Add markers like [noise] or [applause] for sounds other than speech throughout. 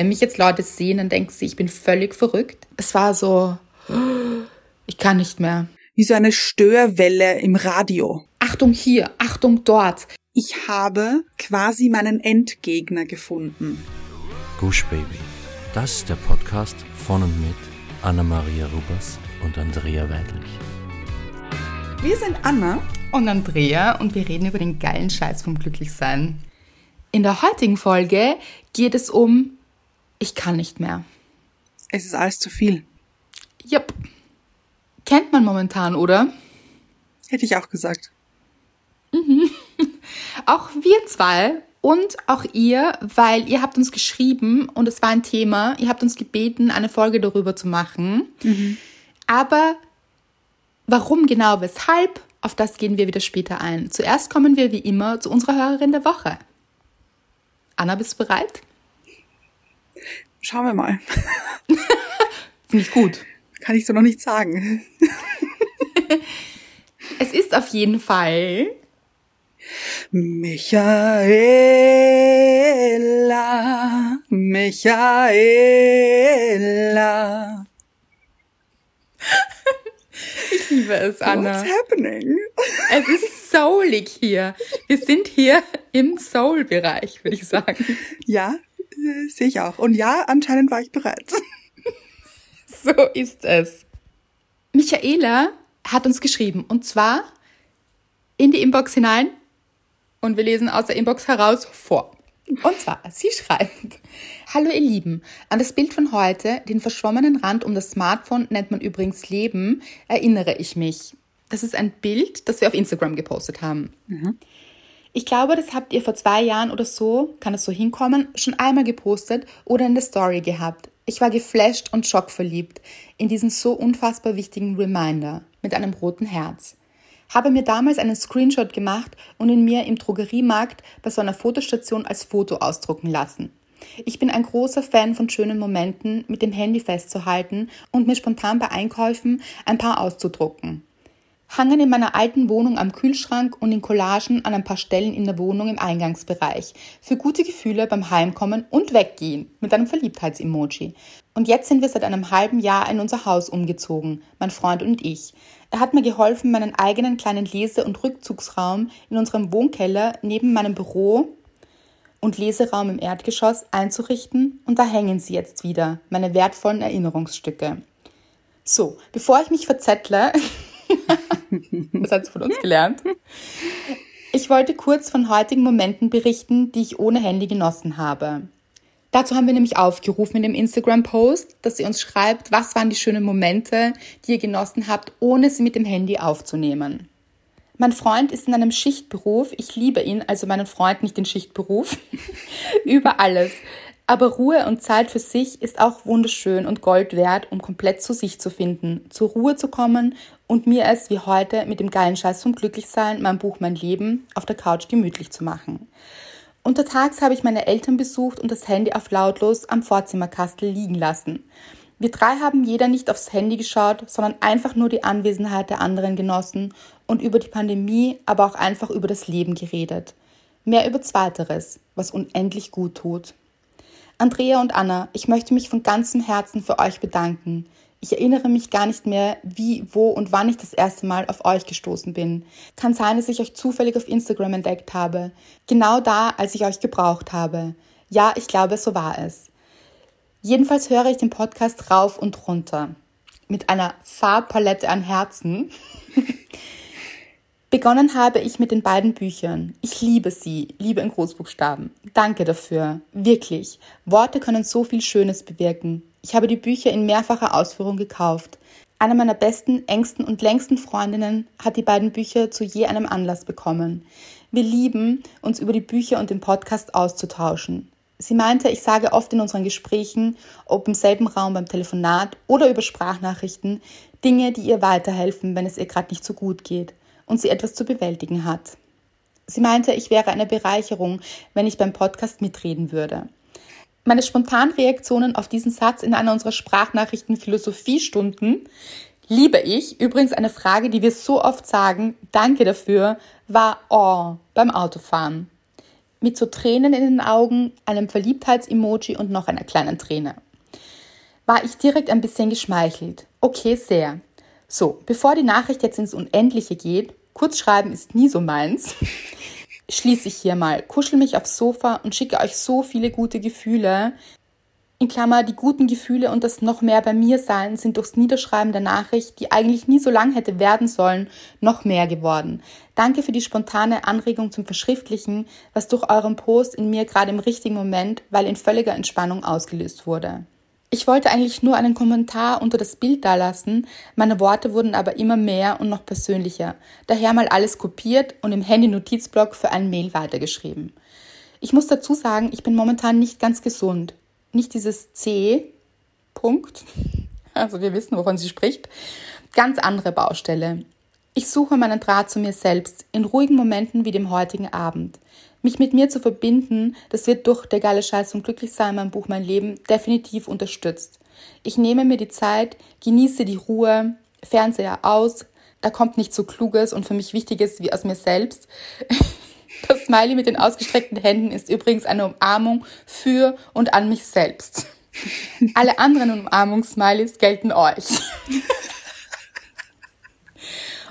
Wenn mich jetzt Leute sehen, dann denken sie, ich bin völlig verrückt. Es war so, ich kann nicht mehr. Wie so eine Störwelle im Radio. Achtung hier, Achtung dort. Ich habe quasi meinen Endgegner gefunden. Gush Baby. Das ist der Podcast von und mit Anna-Maria Rubers und Andrea Weidlich. Wir sind Anna und Andrea und wir reden über den geilen Scheiß vom Glücklichsein. In der heutigen Folge geht es um Ich kann nicht mehr. Es ist alles zu viel. Jupp. Kennt man momentan, oder? Hätte ich auch gesagt. Mhm. [laughs] Auch wir zwei und auch ihr, weil ihr habt uns geschrieben und es war ein Thema. Ihr habt uns gebeten, eine Folge darüber zu machen. Mhm. Aber warum genau, weshalb, auf das gehen wir wieder später ein. Zuerst kommen wir wie immer zu unserer Hörerin der Woche. Anna, bist du bereit? Schauen wir mal. [laughs] Finde ich gut. Kann ich so noch nicht sagen. [laughs] es ist auf jeden Fall Michaela, Michaela. [laughs] Ich liebe es, Anna. What's happening? Es ist soulig hier. Wir sind hier im Soul-Bereich, würde ich sagen. Ja, sehe ich auch. Und ja, anscheinend war ich bereit. [laughs] So ist es. Michaela hat uns geschrieben und zwar in die Inbox hinein und wir lesen aus der Inbox heraus vor. Und zwar, sie schreibt, Hallo ihr Lieben, an das Bild von heute, den verschwommenen Rand um das Smartphone nennt man übrigens Leben, erinnere ich mich. Das ist ein Bild, das wir auf Instagram gepostet haben. Mhm. Ich glaube, das habt ihr vor zwei Jahren oder so, kann es so hinkommen, schon einmal gepostet oder in der Story gehabt. Ich war geflasht und schockverliebt in diesen so unfassbar wichtigen Reminder mit einem roten Herz. Habe mir damals einen Screenshot gemacht und ihn mir im Drogeriemarkt bei so einer Fotostation als Foto ausdrucken lassen. Ich bin ein großer Fan von schönen Momenten mit dem Handy festzuhalten und mir spontan bei Einkäufen ein paar auszudrucken hangen in meiner alten Wohnung am Kühlschrank und in Collagen an ein paar Stellen in der Wohnung im Eingangsbereich. Für gute Gefühle beim Heimkommen und Weggehen mit einem Verliebtheitsemoji. Und jetzt sind wir seit einem halben Jahr in unser Haus umgezogen, mein Freund und ich. Er hat mir geholfen, meinen eigenen kleinen Lese- und Rückzugsraum in unserem Wohnkeller neben meinem Büro und Leseraum im Erdgeschoss einzurichten und da hängen sie jetzt wieder, meine wertvollen Erinnerungsstücke. So, bevor ich mich verzettle, [laughs] [laughs] das hat sie von uns gelernt. Ich wollte kurz von heutigen Momenten berichten, die ich ohne Handy genossen habe. Dazu haben wir nämlich aufgerufen in dem Instagram-Post, dass ihr uns schreibt, was waren die schönen Momente, die ihr genossen habt, ohne sie mit dem Handy aufzunehmen. Mein Freund ist in einem Schichtberuf, ich liebe ihn, also meinen Freund, nicht den Schichtberuf, [laughs] über alles. Aber Ruhe und Zeit für sich ist auch wunderschön und Gold wert, um komplett zu sich zu finden, zur Ruhe zu kommen und mir es wie heute mit dem geilen Scheiß vom Glücklichsein, mein Buch Mein Leben, auf der Couch gemütlich zu machen. Untertags habe ich meine Eltern besucht und das Handy auf lautlos am Vorzimmerkastel liegen lassen. Wir drei haben jeder nicht aufs Handy geschaut, sondern einfach nur die Anwesenheit der anderen genossen und über die Pandemie, aber auch einfach über das Leben geredet. Mehr über Zweiteres, was unendlich gut tut. Andrea und Anna, ich möchte mich von ganzem Herzen für euch bedanken. Ich erinnere mich gar nicht mehr, wie, wo und wann ich das erste Mal auf euch gestoßen bin. Kann sein, dass ich euch zufällig auf Instagram entdeckt habe. Genau da, als ich euch gebraucht habe. Ja, ich glaube, so war es. Jedenfalls höre ich den Podcast rauf und runter. Mit einer Farbpalette an Herzen. [laughs] Begonnen habe ich mit den beiden Büchern. Ich liebe sie, liebe in Großbuchstaben. Danke dafür. Wirklich. Worte können so viel Schönes bewirken. Ich habe die Bücher in mehrfacher Ausführung gekauft. Eine meiner besten, engsten und längsten Freundinnen hat die beiden Bücher zu je einem Anlass bekommen. Wir lieben, uns über die Bücher und den Podcast auszutauschen. Sie meinte, ich sage oft in unseren Gesprächen, ob im selben Raum beim Telefonat oder über Sprachnachrichten, Dinge, die ihr weiterhelfen, wenn es ihr gerade nicht so gut geht und sie etwas zu bewältigen hat. Sie meinte, ich wäre eine Bereicherung, wenn ich beim Podcast mitreden würde. Meine spontanen Reaktionen auf diesen Satz in einer unserer Sprachnachrichten Philosophiestunden liebe ich. Übrigens eine Frage, die wir so oft sagen, danke dafür, war oh beim Autofahren. mit so Tränen in den Augen, einem Verliebtheits-Emoji und noch einer kleinen Träne. War ich direkt ein bisschen geschmeichelt. Okay, sehr. So, bevor die Nachricht jetzt ins Unendliche geht, Kurzschreiben ist nie so meins, schließe ich hier mal, kuschel mich aufs Sofa und schicke euch so viele gute Gefühle. In Klammer, die guten Gefühle und das noch mehr bei mir sein sind durchs Niederschreiben der Nachricht, die eigentlich nie so lang hätte werden sollen, noch mehr geworden. Danke für die spontane Anregung zum Verschriftlichen, was durch euren Post in mir gerade im richtigen Moment, weil in völliger Entspannung ausgelöst wurde. Ich wollte eigentlich nur einen Kommentar unter das Bild dalassen, meine Worte wurden aber immer mehr und noch persönlicher, daher mal alles kopiert und im Handy-Notizblock für ein Mail weitergeschrieben. Ich muss dazu sagen, ich bin momentan nicht ganz gesund. Nicht dieses C. Punkt. [laughs] Also wir wissen, wovon sie spricht. Ganz andere Baustelle. Ich suche meinen Draht zu mir selbst in ruhigen Momenten wie dem heutigen Abend. Mich mit mir zu verbinden, das wird durch der geile Scheiß und Glücklichsein mein Buch Mein Leben definitiv unterstützt. Ich nehme mir die Zeit, genieße die Ruhe, Fernseher aus, da kommt nichts so Kluges und für mich Wichtiges wie aus mir selbst. [laughs] Das Smiley mit den ausgestreckten Händen ist übrigens eine Umarmung für und an mich selbst. [laughs] Alle anderen Umarmungssmileys gelten euch.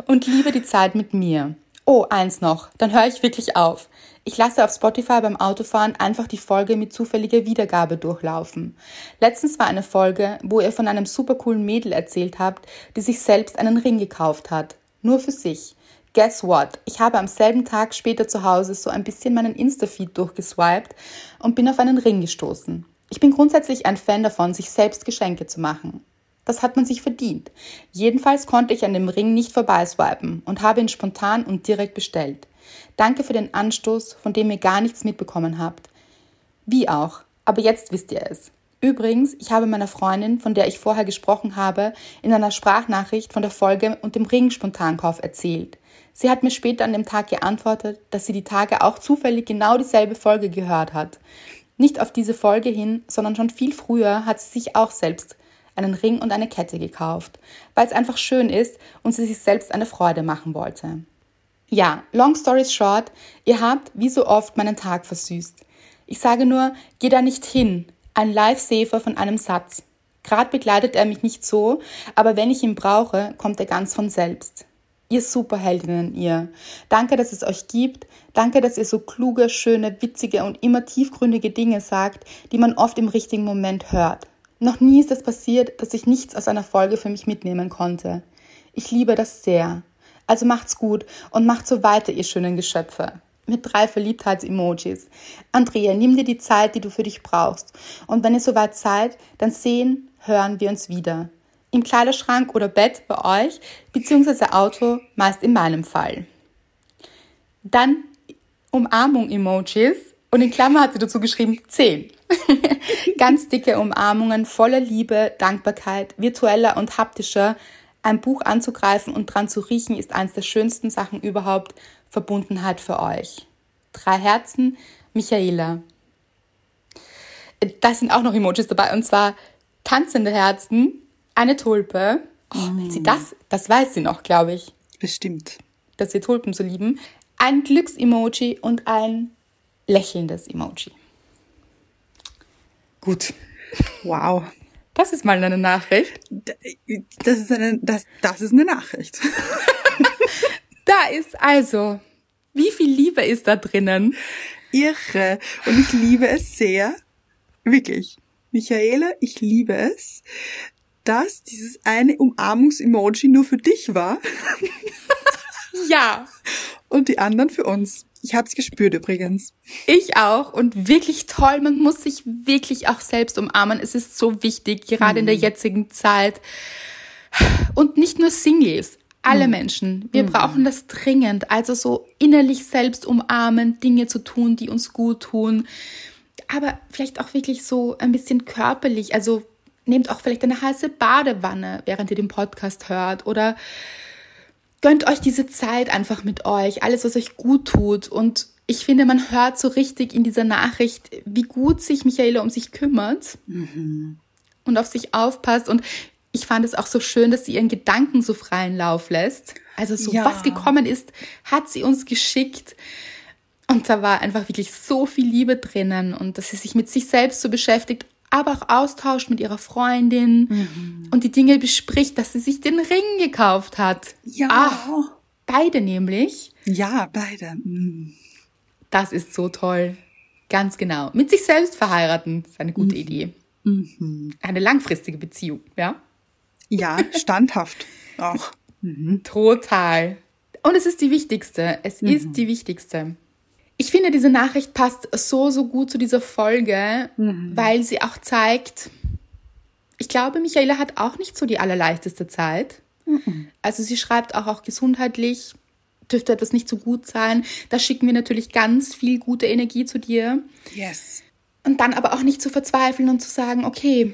Und liebe die Zeit mit mir. Oh, eins noch, dann höre ich wirklich auf. Ich lasse auf Spotify beim Autofahren einfach die Folge mit zufälliger Wiedergabe durchlaufen. Letztens war eine Folge, wo ihr von einem super coolen Mädel erzählt habt, die sich selbst einen Ring gekauft hat. Nur für sich. Guess what? Ich habe am selben Tag später zu Hause so ein bisschen meinen Insta-Feed durchgeswiped und bin auf einen Ring gestoßen. Ich bin grundsätzlich ein Fan davon, sich selbst Geschenke zu machen. Das hat man sich verdient. Jedenfalls konnte ich an dem Ring nicht vorbeiswipen und habe ihn spontan und direkt bestellt. Danke für den Anstoß, von dem ihr gar nichts mitbekommen habt. Wie auch, aber jetzt wisst ihr es. Übrigens, ich habe meiner Freundin, von der ich vorher gesprochen habe, in einer Sprachnachricht von der Folge und dem Ring-Spontankauf erzählt. Sie hat mir später an dem Tag geantwortet, dass sie die Tage auch zufällig genau dieselbe Folge gehört hat. Nicht auf diese Folge hin, sondern schon viel früher hat sie sich auch selbst einen Ring und eine Kette gekauft, weil es einfach schön ist und sie sich selbst eine Freude machen wollte. Ja, long story short, ihr habt wie so oft meinen Tag versüßt. Ich sage nur, geh da nicht hin. Ein Lifesaver von einem Satz. Gerade begleitet er mich nicht so, aber wenn ich ihn brauche, kommt er ganz von selbst. Ihr Superheldinnen, ihr. Danke, dass es euch gibt. Danke, dass ihr so kluge, schöne, witzige und immer tiefgründige Dinge sagt, die man oft im richtigen Moment hört. Noch nie ist es passiert, dass ich nichts aus einer Folge für mich mitnehmen konnte. Ich liebe das sehr. Also macht's gut und macht so weiter, ihr schönen Geschöpfe. Mit drei Verliebtheits-Emojis. Andrea, nimm dir die Zeit, die du für dich brauchst. Und wenn ihr soweit seid, dann sehen, hören wir uns wieder. Im Kleiderschrank oder Bett bei euch, beziehungsweise Auto, meist in meinem Fall. Dann Umarmung-Emojis und in Klammer hat sie dazu geschrieben 10. [laughs] Ganz dicke Umarmungen voller Liebe, Dankbarkeit, virtueller und haptischer ein Buch anzugreifen und dran zu riechen ist eines der schönsten Sachen überhaupt. Verbundenheit für euch. Drei Herzen, Michaela. Da sind auch noch Emojis dabei und zwar tanzende Herzen, eine Tulpe. Oh, mm. sie das, das weiß sie noch, glaube ich. Bestimmt. Dass wir Tulpen so lieben. Ein Glücksemoji und ein lächelndes Emoji. Gut. Wow. Das ist mal eine Nachricht. Das ist eine, das, das ist eine Nachricht. [laughs] da ist also, wie viel Liebe ist da drinnen? Irre. Und ich liebe es sehr. Wirklich. Michaela, ich liebe es, dass dieses eine Umarmungs-Emoji nur für dich war. ja. Und die anderen für uns. Ich habe es gespürt übrigens. Ich auch und wirklich toll. Man muss sich wirklich auch selbst umarmen. Es ist so wichtig, gerade mhm. in der mhm. jetzigen Zeit. Und nicht nur Singles, alle mhm. Menschen. Wir mhm. brauchen das dringend. Also so innerlich selbst umarmen, Dinge zu tun, die uns gut tun. Aber vielleicht auch wirklich so ein bisschen körperlich. Also nehmt auch vielleicht eine heiße Badewanne, während ihr den Podcast hört oder gönnt euch diese Zeit einfach mit euch, alles, was euch gut tut. Und ich finde, man hört so richtig in dieser Nachricht, wie gut sich Michaela um sich kümmert mhm. und auf sich aufpasst. Und ich fand es auch so schön, dass sie ihren Gedanken so freien Lauf lässt. Also so ja. was gekommen ist, hat sie uns geschickt. Und da war einfach wirklich so viel Liebe drinnen und dass sie sich mit sich selbst so beschäftigt, aber auch austauscht mit ihrer Freundin Mhm. und die Dinge bespricht, dass sie sich den Ring gekauft hat. Ja. Ah, beide nämlich. Ja, beide. Mm. Das ist so toll. Ganz genau. Mit sich selbst verheiraten ist eine Mhm. gute Idee. Eine langfristige Beziehung, ja? Ja, standhaft auch. [laughs] Total. Und es ist die wichtigste. Es ist die wichtigste. Ich finde, diese Nachricht passt so, so gut zu dieser Folge, weil sie auch zeigt, ich glaube, Michaela hat auch nicht so die allerleichteste Zeit. Also sie schreibt auch, auch gesundheitlich dürfte etwas nicht so gut sein. Da schicken wir natürlich ganz viel gute Energie zu dir. Yes. Und dann aber auch nicht zu verzweifeln und zu sagen, okay,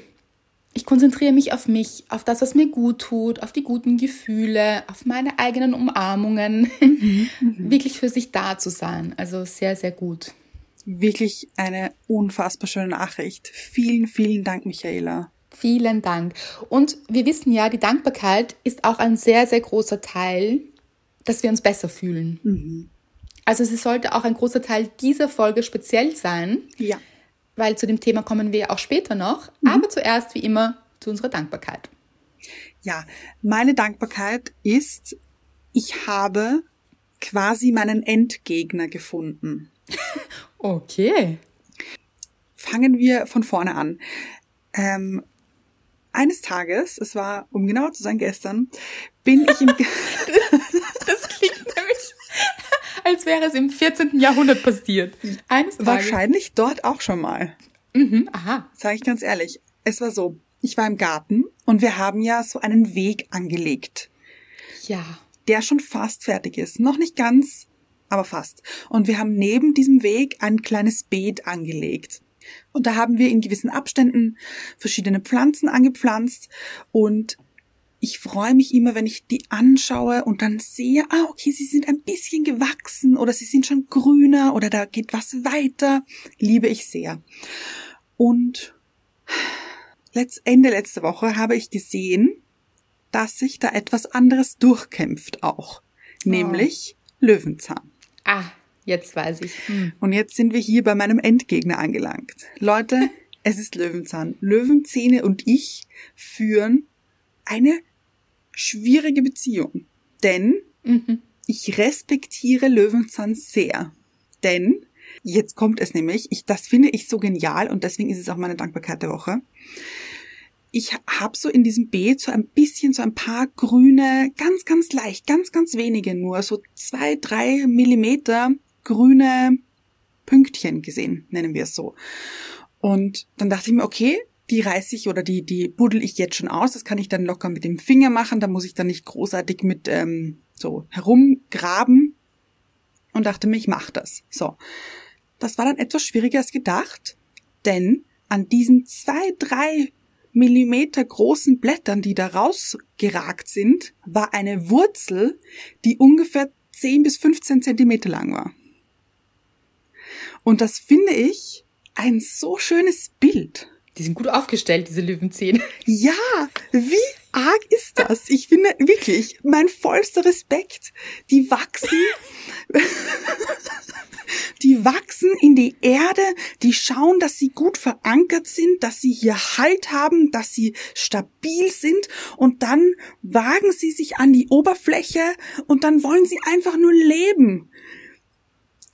ich konzentriere mich auf mich, auf das, was mir gut tut, auf die guten Gefühle, auf meine eigenen Umarmungen, [laughs] wirklich für sich da zu sein. Also sehr, sehr gut. Wirklich eine unfassbar schöne Nachricht. Vielen, vielen Dank, Michaela. Vielen Dank. Und wir wissen ja, die Dankbarkeit ist auch ein sehr, sehr großer Teil, dass wir uns besser fühlen. Also sie sollte auch ein großer Teil dieser Folge speziell sein, Ja. Weil zu dem Thema kommen wir auch später noch. Aber zuerst, wie immer, zu unserer Dankbarkeit. Ja, meine Dankbarkeit ist, ich habe quasi meinen Endgegner gefunden. [laughs] Okay. Fangen wir von vorne an. Ähm, eines Tages, es war, um genauer zu sein, gestern, bin ich im, [laughs] Ge- Das klingt nämlich, als wäre es im 14. Jahrhundert passiert. Eines Tages. wahrscheinlich dort auch schon mal. Mhm, aha. Sage ich ganz ehrlich. Es war so, ich war im Garten und wir haben ja so einen Weg angelegt, Ja. der schon fast fertig ist. Noch nicht ganz, aber fast. Und wir haben neben diesem Weg ein kleines Beet angelegt. Und da haben wir in gewissen Abständen verschiedene Pflanzen angepflanzt und ich freue mich immer, wenn ich die anschaue und dann sehe, ah, okay, sie sind ein bisschen gewachsen oder sie sind schon grüner oder da geht was weiter. Liebe ich sehr. Und Ende letzte Woche habe ich gesehen, dass sich da etwas anderes durchkämpft auch. Nämlich Löwenzahn. Ah, jetzt weiß ich. Hm. Und jetzt sind wir hier bei meinem Endgegner angelangt. Leute, [laughs] es ist Löwenzahn. Löwenzähne und ich führen eine schwierige Beziehung. Denn ich respektiere Löwenzahn sehr. Denn, jetzt kommt es nämlich, ich, das finde ich so genial und deswegen ist es auch meine Dankbarkeit der Woche. Ich habe so in diesem Beet so ein bisschen, so ein paar grüne, ganz, ganz leicht, ganz, ganz wenige nur, so zwei, drei Millimeter grüne Pünktchen gesehen, nennen wir es so. Und dann dachte ich mir, okay, die reiße ich oder die, die buddel ich jetzt schon aus. Das kann ich dann locker mit dem Finger machen. Da muss ich dann nicht großartig mit ähm, so herumgraben. Und dachte mir, ich mach das. So. Das war dann etwas schwieriger als gedacht, denn an diesen zwei, drei Millimeter großen Blättern, die da rausgeragt sind, war eine Wurzel, die ungefähr 10 bis 15 Zentimeter lang war. Und das finde ich ein so schönes Bild. Die sind gut aufgestellt, diese Löwenzähne. [laughs] Ja, wie arg ist das? Ich finde wirklich, mein vollster Respekt. Die wachsen, [laughs] die wachsen in die Erde, die schauen, dass sie gut verankert sind, dass sie hier Halt haben, dass sie stabil sind und dann wagen sie sich an die Oberfläche und dann wollen sie einfach nur leben.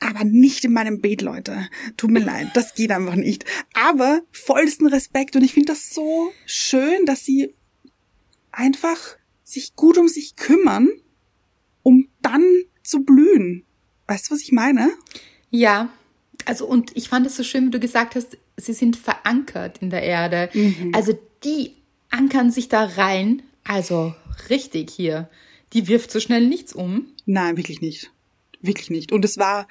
Aber nicht in meinem Beet, Leute. Tut mir leid, das geht einfach nicht. Aber vollsten Respekt und ich finde das so schön, dass sie einfach sich gut um sich kümmern, um dann zu blühen. Weißt du, was ich meine? Ja, also und ich fand es so schön, wie du gesagt hast, sie sind verankert in der Erde. Also die ankern sich da rein, also richtig hier. Die wirft so schnell nichts um. Nein, wirklich nicht. Wirklich nicht. Und es war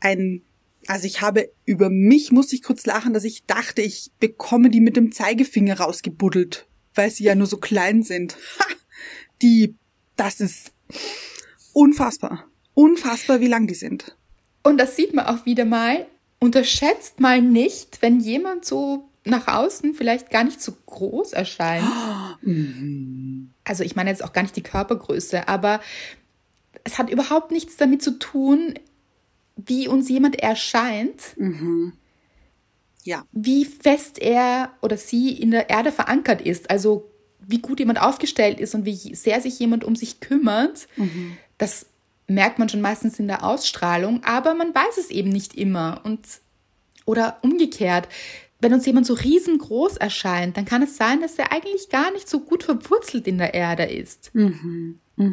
ein, also ich habe über mich musste ich kurz lachen, dass ich dachte, ich bekomme die mit dem Zeigefinger rausgebuddelt, weil sie ja nur so klein sind. Ha! Die, das ist unfassbar. Unfassbar, wie lang die sind. Und das sieht man auch wieder mal. Unterschätzt mal nicht, wenn jemand so nach außen vielleicht gar nicht so groß erscheint. Also ich meine jetzt auch gar nicht die Körpergröße, aber es hat überhaupt nichts damit zu tun, wie uns jemand erscheint, Ja. wie fest er oder sie in der Erde verankert ist. Also wie gut jemand aufgestellt ist und wie sehr sich jemand um sich kümmert. Das merkt man schon meistens in der Ausstrahlung, aber man weiß es eben nicht immer. Und oder umgekehrt, wenn uns jemand so riesengroß erscheint, dann kann es sein, dass er eigentlich gar nicht so gut verwurzelt in der Erde ist.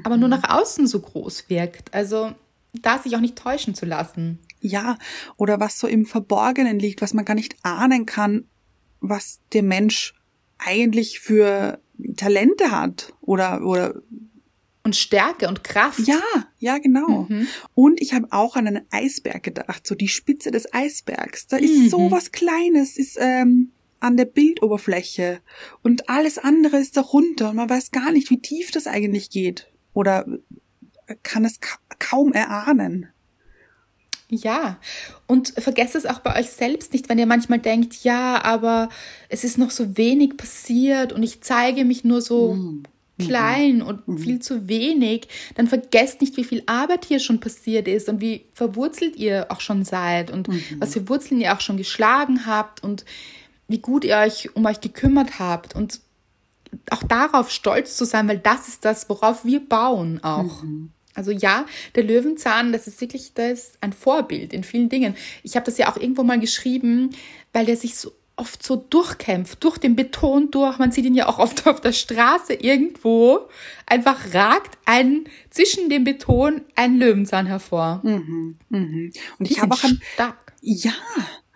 Aber nur nach außen so groß wirkt. Also da sich auch nicht täuschen zu lassen. Ja, oder was so im Verborgenen liegt, was man gar nicht ahnen kann, was der Mensch eigentlich für Talente hat oder oder Und Stärke und Kraft. ja, ja genau. Und ich habe auch an einen Eisberg gedacht, so die Spitze des Eisbergs. Da ist so was Kleines, ist ähm, an der Bildoberfläche und alles andere ist darunter und man weiß gar nicht, wie tief das eigentlich geht oder kann es ka kaum erahnen. Ja, und vergesst es auch bei euch selbst nicht, wenn ihr manchmal denkt, ja, aber es ist noch so wenig passiert und ich zeige mich nur so klein und viel zu wenig, dann vergesst nicht, wie viel Arbeit hier schon passiert ist und wie verwurzelt ihr auch schon seid und was für Wurzeln ihr auch schon geschlagen habt und wie gut ihr euch um euch gekümmert habt. Und auch darauf stolz zu sein, weil das ist das, worauf wir bauen auch. Also ja, der Löwenzahn, das ist wirklich das ist ein Vorbild in vielen Dingen. Ich habe das ja auch irgendwo mal geschrieben, weil der sich so oft so durchkämpft, durch den Beton durch. Man sieht ihn ja auch oft [laughs] auf der Straße irgendwo. Einfach ragt ein zwischen dem Beton ein Löwenzahn hervor. Und Die ich habe auch ein, stark. Ja,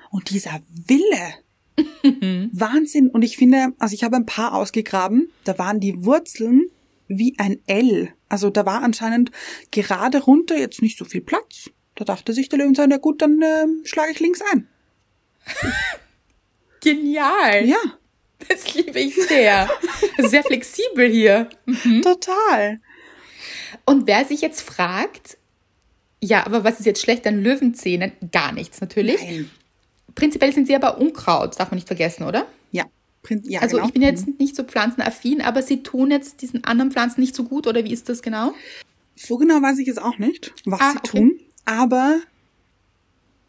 und dieser Wille. [laughs] Wahnsinn. Und ich finde, also ich habe ein paar ausgegraben, da waren die Wurzeln wie ein L. Also da war anscheinend gerade runter jetzt nicht so viel Platz. Da dachte sich der Löwenzahn, ja gut, dann ähm, schlage ich links ein. [laughs] Genial. Ja, Das liebe ich sehr. Sehr flexibel hier. total. Und wer sich jetzt fragt, ja, aber was ist jetzt schlecht an Löwenzähnen? Gar nichts natürlich. Nein. Prinzipiell sind sie aber Unkraut, darf man nicht vergessen, oder? Ja, ja Also genau. ich bin jetzt nicht so pflanzenaffin, aber sie tun jetzt diesen anderen Pflanzen nicht so gut, oder wie ist das genau? So genau weiß ich es auch nicht, was Ah, sie okay. tun. Aber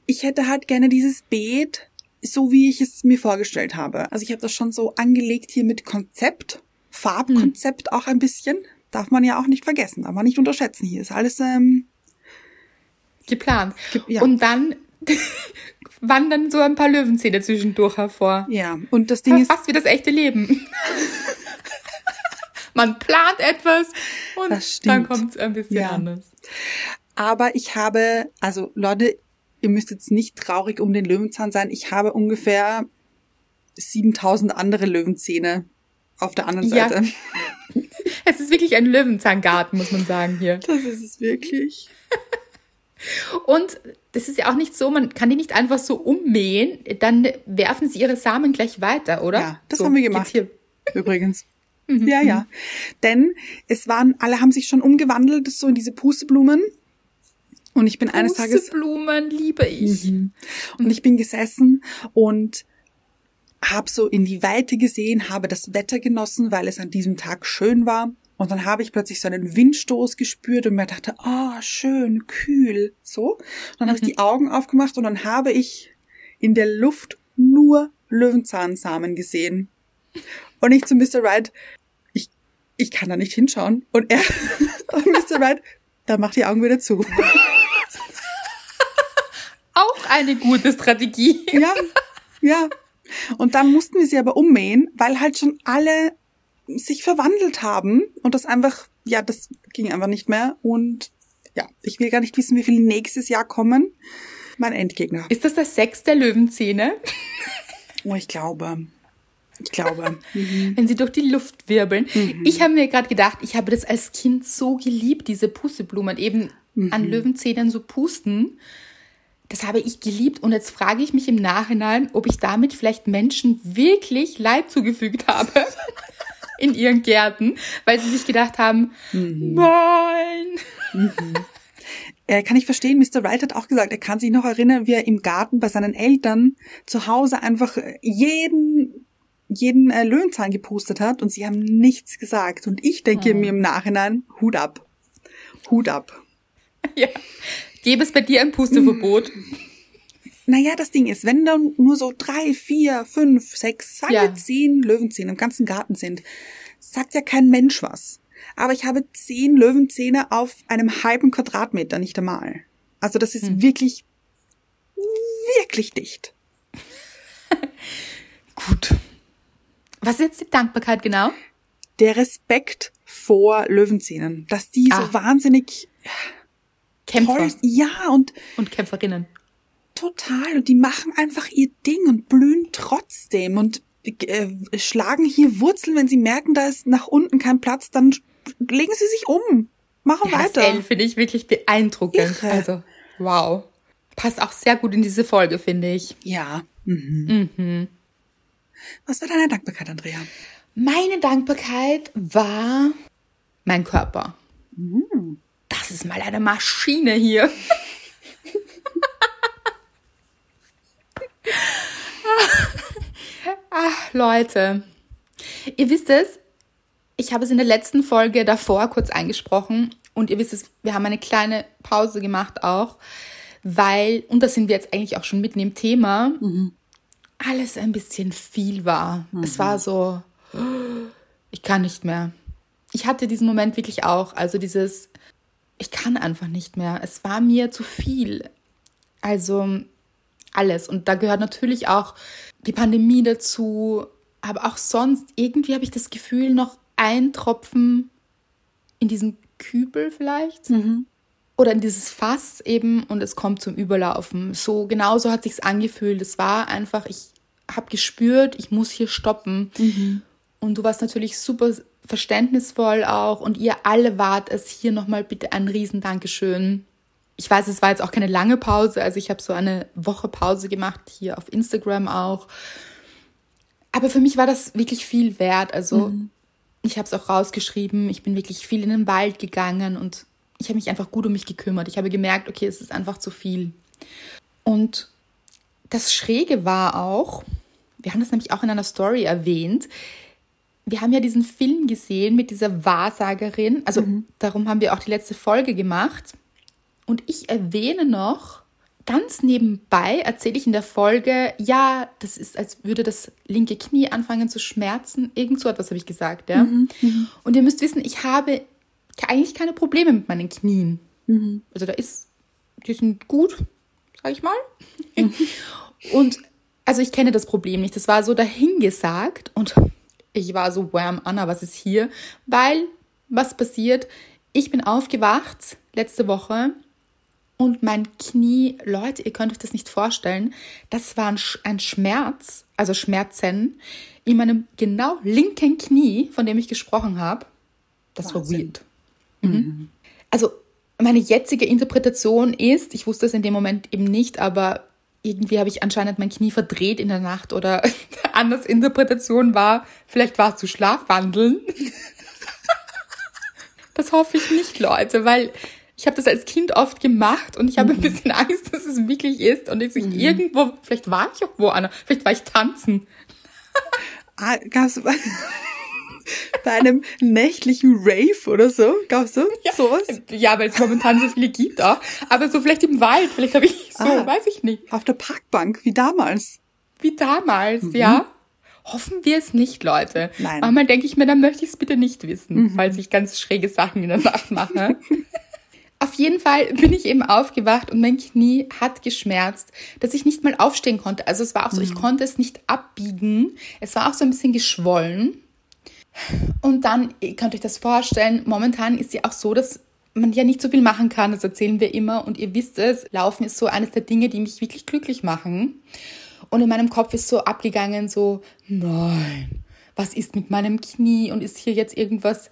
ich hätte halt gerne dieses Beet, so wie ich es mir vorgestellt habe. Also ich habe das schon so angelegt hier mit Konzept, Farbkonzept auch ein bisschen. Darf man ja auch nicht vergessen, darf man nicht unterschätzen. Hier ist alles, ähm, Geplant. Ge- ja. Und dann [laughs] wandern so ein paar Löwenzähne zwischendurch hervor. ja. Und das Ding ist, Fast wie das echte Leben. [laughs] Man plant etwas und dann kommt es ein bisschen Ja. anders. aber ich habe, also Leute, ihr müsst jetzt nicht traurig um den Löwenzahn sein. Ich habe ungefähr 7000 andere Löwenzähne auf der anderen Ja. Seite. [laughs] Es ist wirklich ein Löwenzahngarten, muss man sagen hier. Das ist es wirklich. [laughs] Und das ist ja auch nicht so, man kann die nicht einfach so ummähen, dann werfen sie ihre Samen gleich weiter, oder? Ja, das so haben wir gemacht. Hier. Übrigens. [laughs] Ja, ja. Denn es waren, alle haben sich schon umgewandelt, so in diese Pusteblumen. Und ich bin eines Tages, Pusteblumen liebe ich. und ich bin gesessen und habe so in die Weite gesehen, habe das Wetter genossen, weil es an diesem Tag schön war. Und dann habe ich plötzlich so einen Windstoß gespürt und mir dachte, ah, schön, kühl, so. Und dann habe ich die Augen aufgemacht und dann habe ich in der Luft nur Löwenzahnsamen gesehen. Und ich zu Mr. Wright, ich, ich kann da nicht hinschauen. Und er, [laughs] und Mr. Wright, dann macht die Augen wieder zu. [laughs] Eine gute Strategie. Ja, ja. Und dann mussten wir sie aber ummähen, weil halt schon alle sich verwandelt haben und das einfach, ja, das ging einfach nicht mehr. Und ja, ich will gar nicht wissen, wie viele nächstes Jahr kommen. Mein Endgegner. Ist das das Sechs der Löwenzähne? Oh, ich glaube. Ich glaube. [laughs] wenn sie durch die Luft wirbeln. Ich habe mir gerade gedacht, ich habe das als Kind so geliebt, diese Pusteblumen, eben an Löwenzähnen so pusten. Das habe ich geliebt und jetzt frage ich mich im Nachhinein, ob ich damit vielleicht Menschen wirklich Leid zugefügt habe [laughs] in ihren Gärten, weil sie sich gedacht haben, nein. Äh, kann ich verstehen, Mr. Wright hat auch gesagt, er kann sich noch erinnern, wie er im Garten bei seinen Eltern zu Hause einfach äh, jeden, jeden äh, Löwenzahn gepustet hat und sie haben nichts gesagt. Und ich denke mir im Nachhinein, Hut ab. Hut ab. [laughs] Ja, Gäbe es bei dir ein Pusteverbot? [laughs] Naja, das Ding ist, wenn dann nur so drei, vier, fünf, sechs, sagen Ja. zehn Löwenzähne im ganzen Garten sind, sagt ja kein Mensch was. Aber ich habe zehn Löwenzähne auf einem halben Quadratmeter, nicht einmal. Also das ist wirklich, wirklich dicht. [laughs] Gut. Was ist jetzt die Dankbarkeit genau? Der Respekt vor Löwenzähnen, dass die Ah. so wahnsinnig Kämpfer toll, ja, und und Kämpferinnen. Total. Und die machen einfach ihr Ding und blühen trotzdem und äh, schlagen hier Wurzeln, wenn sie merken, da ist nach unten kein Platz, dann legen sie sich um. Machen Das weiter. L finde ich wirklich beeindruckend. Irre. Also, wow. Passt auch sehr gut in diese Folge, finde ich. Ja. Mhm. Was war deine Dankbarkeit, Andrea? Meine Dankbarkeit war mein Körper. Das ist mal eine Maschine hier. [laughs] Ach, Leute. Ihr wisst es, ich habe es in der letzten Folge davor kurz eingesprochen und ihr wisst es, wir haben eine kleine Pause gemacht auch, weil, und da sind wir jetzt eigentlich auch schon mitten im Thema, alles ein bisschen viel war. Es war so, ich kann nicht mehr. Ich hatte diesen Moment wirklich auch, also dieses, ich kann einfach nicht mehr. Es war mir zu viel. Also alles. Und da gehört natürlich auch die Pandemie dazu, aber auch sonst, irgendwie habe ich das Gefühl, noch ein Tropfen in diesen Kübel vielleicht. Oder in dieses Fass eben und es kommt zum Überlaufen. So genauso hat sich's angefühlt. Es war einfach, ich habe gespürt, ich muss hier stoppen. Und du warst natürlich super verständnisvoll auch und ihr alle wart es. Hier nochmal bitte ein riesen Dankeschön. Ich weiß, es war jetzt auch keine lange Pause, also ich habe so eine Woche Pause gemacht, hier auf Instagram auch. Aber für mich war das wirklich viel wert. Also ich habe es auch rausgeschrieben, ich bin wirklich viel in den Wald gegangen und ich habe mich einfach gut um mich gekümmert. Ich habe gemerkt, okay, es ist einfach zu viel. Und das Schräge war auch, wir haben das nämlich auch in einer Story erwähnt, wir haben ja diesen Film gesehen mit dieser Wahrsagerin, also darum haben wir auch die letzte Folge gemacht. Und ich erwähne noch, ganz nebenbei erzähle ich in der Folge, ja, das ist, als würde das linke Knie anfangen zu schmerzen. Irgend so etwas habe ich gesagt, ja. Und ihr müsst wissen, ich habe eigentlich keine Probleme mit meinen Knien. Also da ist, die sind gut, sag ich mal. [laughs] Und also ich kenne das Problem nicht. Das war so dahingesagt und ich war so, wham, Anna, was ist hier? Weil, was passiert? Ich bin aufgewacht letzte Woche und mein Knie, Leute, ihr könnt euch das nicht vorstellen, das war ein, Sch- ein Schmerz, also Schmerzen in meinem genau linken Knie, von dem ich gesprochen habe. Das war Wahnsinn. weird. Mhm. Also meine jetzige Interpretation ist, ich wusste es in dem Moment eben nicht, aber irgendwie habe ich anscheinend mein Knie verdreht in der Nacht oder [laughs] anders Interpretation war, vielleicht war es zu Schlafwandeln. [laughs] Das hoffe ich nicht, Leute, weil ich habe das als Kind oft gemacht und ich habe ein bisschen Angst, dass es wirklich ist und ich irgendwo, vielleicht war ich auch wo, Anna, vielleicht war ich tanzen. Ah, gab's [laughs] bei einem nächtlichen Rave oder so? Gab's so sowas? Ja, weil es momentan so viele gibt auch. Aber so vielleicht im Wald, vielleicht habe ich so, Ah. weiß ich nicht. Auf der Parkbank, wie damals. Wie damals, ja. Hoffen wir es nicht, Leute. Nein. Manchmal denke ich mir, dann möchte ich es bitte nicht wissen, falls ich ganz schräge Sachen in der Nacht mache. [laughs] Auf jeden Fall bin ich eben aufgewacht und mein Knie hat geschmerzt, dass ich nicht mal aufstehen konnte. Also es war auch so, ich konnte es nicht abbiegen. Es war auch so ein bisschen geschwollen. Und dann, ihr könnt euch das vorstellen, momentan ist ja auch so, dass man ja nicht so viel machen kann, das erzählen wir immer. Und ihr wisst es, Laufen ist so eines der Dinge, die mich wirklich glücklich machen. Und in meinem Kopf ist so abgegangen, so, nein, was ist mit meinem Knie und ist hier jetzt irgendwas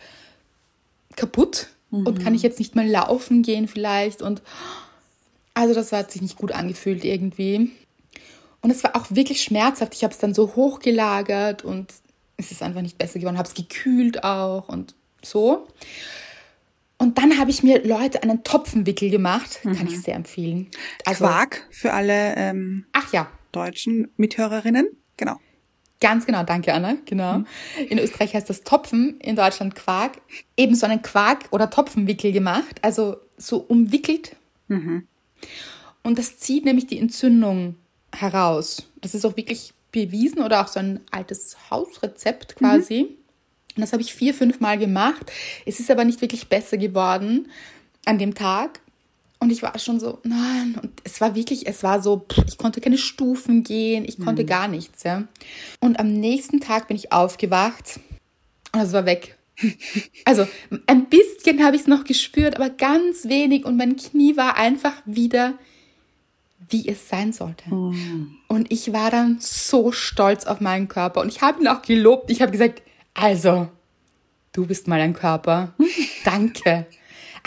kaputt? Und kann ich jetzt nicht mal laufen gehen vielleicht? Und also das hat sich nicht gut angefühlt irgendwie. Und es war auch wirklich schmerzhaft. Ich habe es dann so hochgelagert und es ist einfach nicht besser geworden. Habe es gekühlt auch und so. Und dann habe ich mir, Leute, einen Topfenwickel gemacht. Kann ich sehr empfehlen. Also, Quark für alle ähm, Ach ja, deutschen Mithörerinnen. Genau. Ganz genau, danke Anna, genau. In Österreich heißt das Topfen, in Deutschland Quark. Eben so einen Quark- oder Topfenwickel gemacht, also so umwickelt Und das zieht nämlich die Entzündung heraus. Das ist auch wirklich bewiesen oder auch so ein altes Hausrezept quasi. Mhm. Und das habe ich vier, fünf Mal gemacht. Es ist aber nicht wirklich besser geworden an dem Tag. Und ich war schon so, nein. Und es war wirklich, es war so, ich konnte keine Stufen gehen, ich konnte mhm. gar nichts, ja. Und am nächsten Tag bin ich aufgewacht und es war weg. [laughs] Also ein bisschen habe ich es noch gespürt, aber ganz wenig und mein Knie war einfach wieder, wie es sein sollte. Mhm. Und ich war dann so stolz auf meinen Körper und ich habe ihn auch gelobt. Ich habe gesagt, also, du bist mal ein Körper. [laughs] Danke.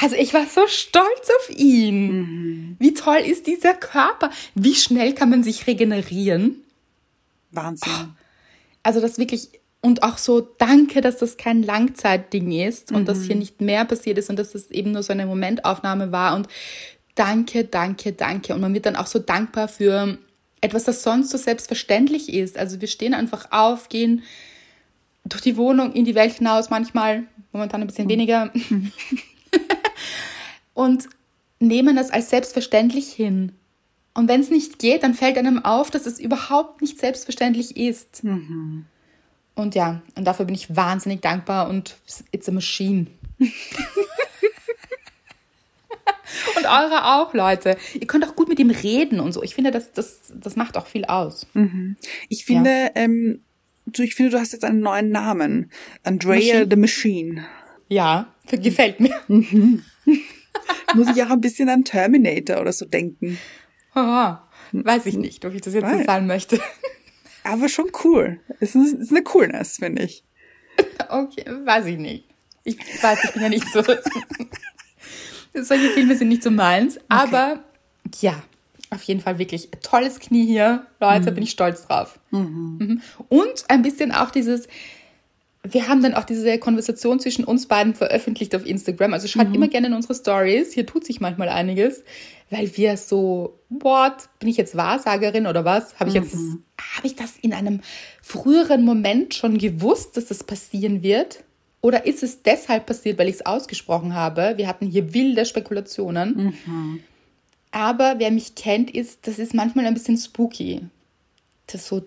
Also ich war so stolz auf ihn. Mhm. Wie toll ist dieser Körper? Wie schnell kann man sich regenerieren? Wahnsinn. Also das wirklich und auch so danke, dass das kein Langzeitding ist und mhm. dass hier nicht mehr passiert ist und dass es eben nur so eine Momentaufnahme war und danke, danke, danke und man wird dann auch so dankbar für etwas, das sonst so selbstverständlich ist. Also wir stehen einfach auf, gehen durch die Wohnung in die Welt hinaus, manchmal momentan ein bisschen mhm. weniger [laughs] und nehmen das als selbstverständlich hin. Und wenn es nicht geht, dann fällt einem auf, dass es überhaupt nicht selbstverständlich ist. Mhm. Und ja, und dafür bin ich wahnsinnig dankbar und it's a machine. [laughs] und eure auch, Leute. Ihr könnt auch gut mit ihm reden und so. Ich finde, das, das, das macht auch viel aus. Mhm. Ich finde, ja. ähm, du, ich finde, du hast jetzt einen neuen Namen. Andrea Machine. the Machine. Ja, gefällt mir. Mhm. [laughs] Muss ich auch ein bisschen an Terminator oder so denken. Oh, weiß ich nicht, ob ich das jetzt so sagen möchte. Aber schon cool. Es ist, ist eine Coolness, finde ich. [laughs] Okay, weiß ich nicht. Ich weiß, ich bin ja nicht so. [laughs] Solche Filme sind nicht so meins. Okay. Aber ja, auf jeden Fall wirklich tolles Knie hier. Leute, mhm. bin ich stolz drauf. Mhm. mhm. Und ein bisschen auch dieses, wir haben dann auch diese Konversation zwischen uns beiden veröffentlicht auf Instagram. Also schaut mhm. immer gerne in unsere Stories. Hier tut sich manchmal einiges, weil wir so, what, bin ich jetzt Wahrsagerin oder was? Habe ich jetzt, mhm. habe ich das in einem früheren Moment schon gewusst, dass das passieren wird? Oder ist es deshalb passiert, weil ich es ausgesprochen habe? Wir hatten hier wilde Spekulationen. Mhm. Aber wer mich kennt, ist, das ist manchmal ein bisschen spooky. Das so,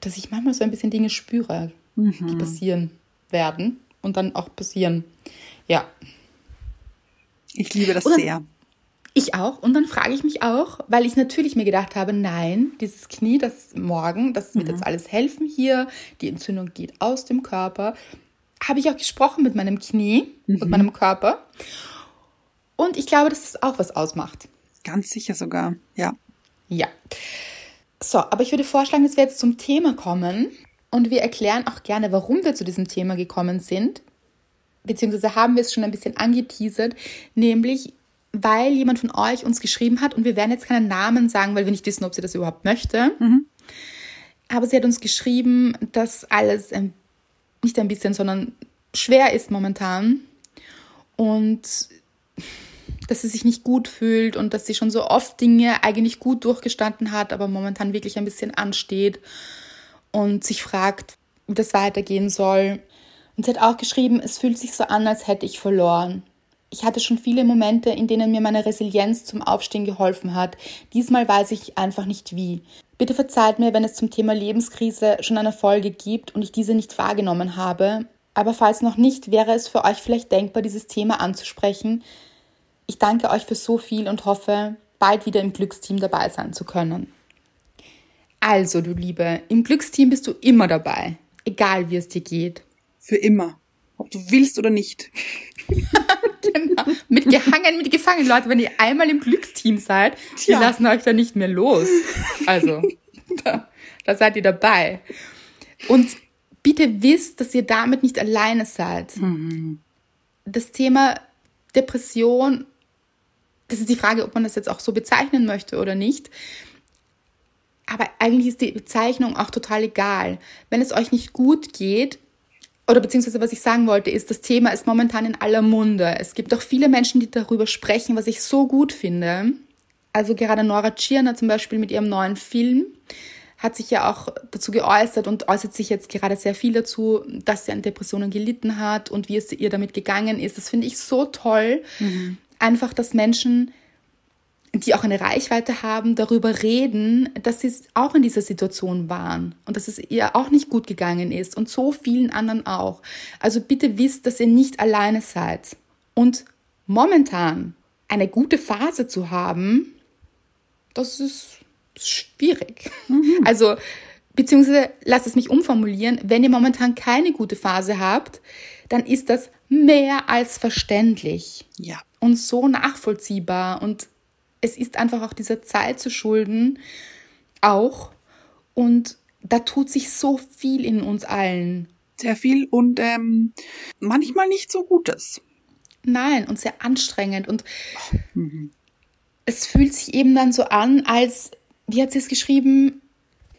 dass ich manchmal so ein bisschen Dinge spüre mhm. die passieren werden und dann auch passieren. Ja. Ich liebe das dann, sehr. Ich auch. Und dann frage ich mich auch, weil ich natürlich mir gedacht habe, nein, dieses Knie, das morgen, das wird mhm. jetzt alles helfen hier, die Entzündung geht aus dem Körper. Habe ich auch gesprochen mit meinem Knie mhm. und meinem Körper. Und ich glaube, dass das auch was ausmacht. Ganz sicher sogar, ja. Ja. So, aber ich würde vorschlagen, dass wir jetzt zum Thema kommen. Und wir erklären auch gerne, warum wir zu diesem Thema gekommen sind. Beziehungsweise haben wir es schon ein bisschen angeteasert, nämlich weil jemand von euch uns geschrieben hat und wir werden jetzt keinen Namen sagen, weil wir nicht wissen, ob sie das überhaupt möchte. Mhm. Aber sie hat uns geschrieben, dass alles ein, nicht ein bisschen, sondern schwer ist momentan und dass sie sich nicht gut fühlt und dass sie schon so oft Dinge eigentlich gut durchgestanden hat, aber momentan wirklich ein bisschen ansteht und sich fragt, wie das weitergehen soll. Und sie hat auch geschrieben, es fühlt sich so an, als hätte ich verloren. Ich hatte schon viele Momente, in denen mir meine Resilienz zum Aufstehen geholfen hat. Diesmal weiß ich einfach nicht wie. Bitte verzeiht mir, wenn es zum Thema Lebenskrise schon eine Folge gibt und ich diese nicht wahrgenommen habe. Aber falls noch nicht, wäre es für euch vielleicht denkbar, dieses Thema anzusprechen. Ich danke euch für so viel und hoffe, bald wieder im Glücksteam dabei sein zu können. Also, du Liebe, im Glücksteam bist du immer dabei, egal wie es dir geht. Für immer. Ob du willst oder nicht. [laughs] genau. Mit gehangen, mit gefangen, Leute, wenn ihr einmal im Glücksteam seid, Tja. die lassen euch da nicht mehr los. Also, [laughs] da, da seid ihr dabei. Und bitte wisst, dass ihr damit nicht alleine seid. Mhm. Das Thema Depression, das ist die Frage, ob man das jetzt auch so bezeichnen möchte oder nicht. Aber eigentlich ist die Bezeichnung auch total egal. Wenn es euch nicht gut geht, oder beziehungsweise was ich sagen wollte, ist, das Thema ist momentan in aller Munde. Es gibt auch viele Menschen, die darüber sprechen, was ich so gut finde. Also gerade Nora Tschirner zum Beispiel mit ihrem neuen Film hat sich ja auch dazu geäußert und äußert sich jetzt gerade sehr viel dazu, dass sie an Depressionen gelitten hat und wie es ihr damit gegangen ist. Das finde ich so toll. Mhm. Einfach, dass Menschen die auch eine Reichweite haben, darüber reden, dass sie auch in dieser Situation waren und dass es ihr auch nicht gut gegangen ist und so vielen anderen auch. Also bitte wisst, dass ihr nicht alleine seid. Und momentan eine gute Phase zu haben, das ist schwierig. Mhm. Also, beziehungsweise lasst es mich umformulieren, wenn ihr momentan keine gute Phase habt, dann ist das mehr als verständlich. Ja. Und so nachvollziehbar. Und es ist einfach auch dieser Zeit zu schulden, auch. Und da tut sich so viel in uns allen. Sehr viel und ähm, manchmal nicht so Gutes. Nein, und sehr anstrengend. Und mhm. es fühlt sich eben dann so an, als, wie hat sie es geschrieben?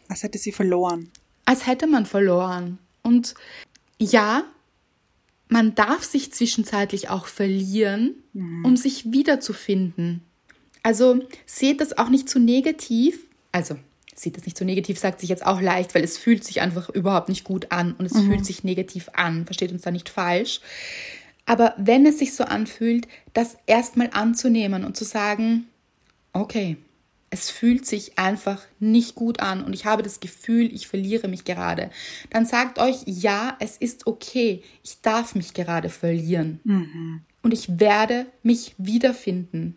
Als hätte sie verloren. Als hätte man verloren. Und ja, man darf sich zwischenzeitlich auch verlieren, mhm. um sich wiederzufinden. Also seht das auch nicht zu negativ. Also sieht das nicht so negativ, sagt sich jetzt auch leicht, weil es fühlt sich einfach überhaupt nicht gut an und es mhm. fühlt sich negativ an. Versteht uns da nicht falsch. Aber wenn es sich so anfühlt, das erstmal anzunehmen und zu sagen, okay, es fühlt sich einfach nicht gut an und ich habe das Gefühl, ich verliere mich gerade, dann sagt euch, ja, es ist okay, ich darf mich gerade verlieren. Mhm. Und ich werde mich wiederfinden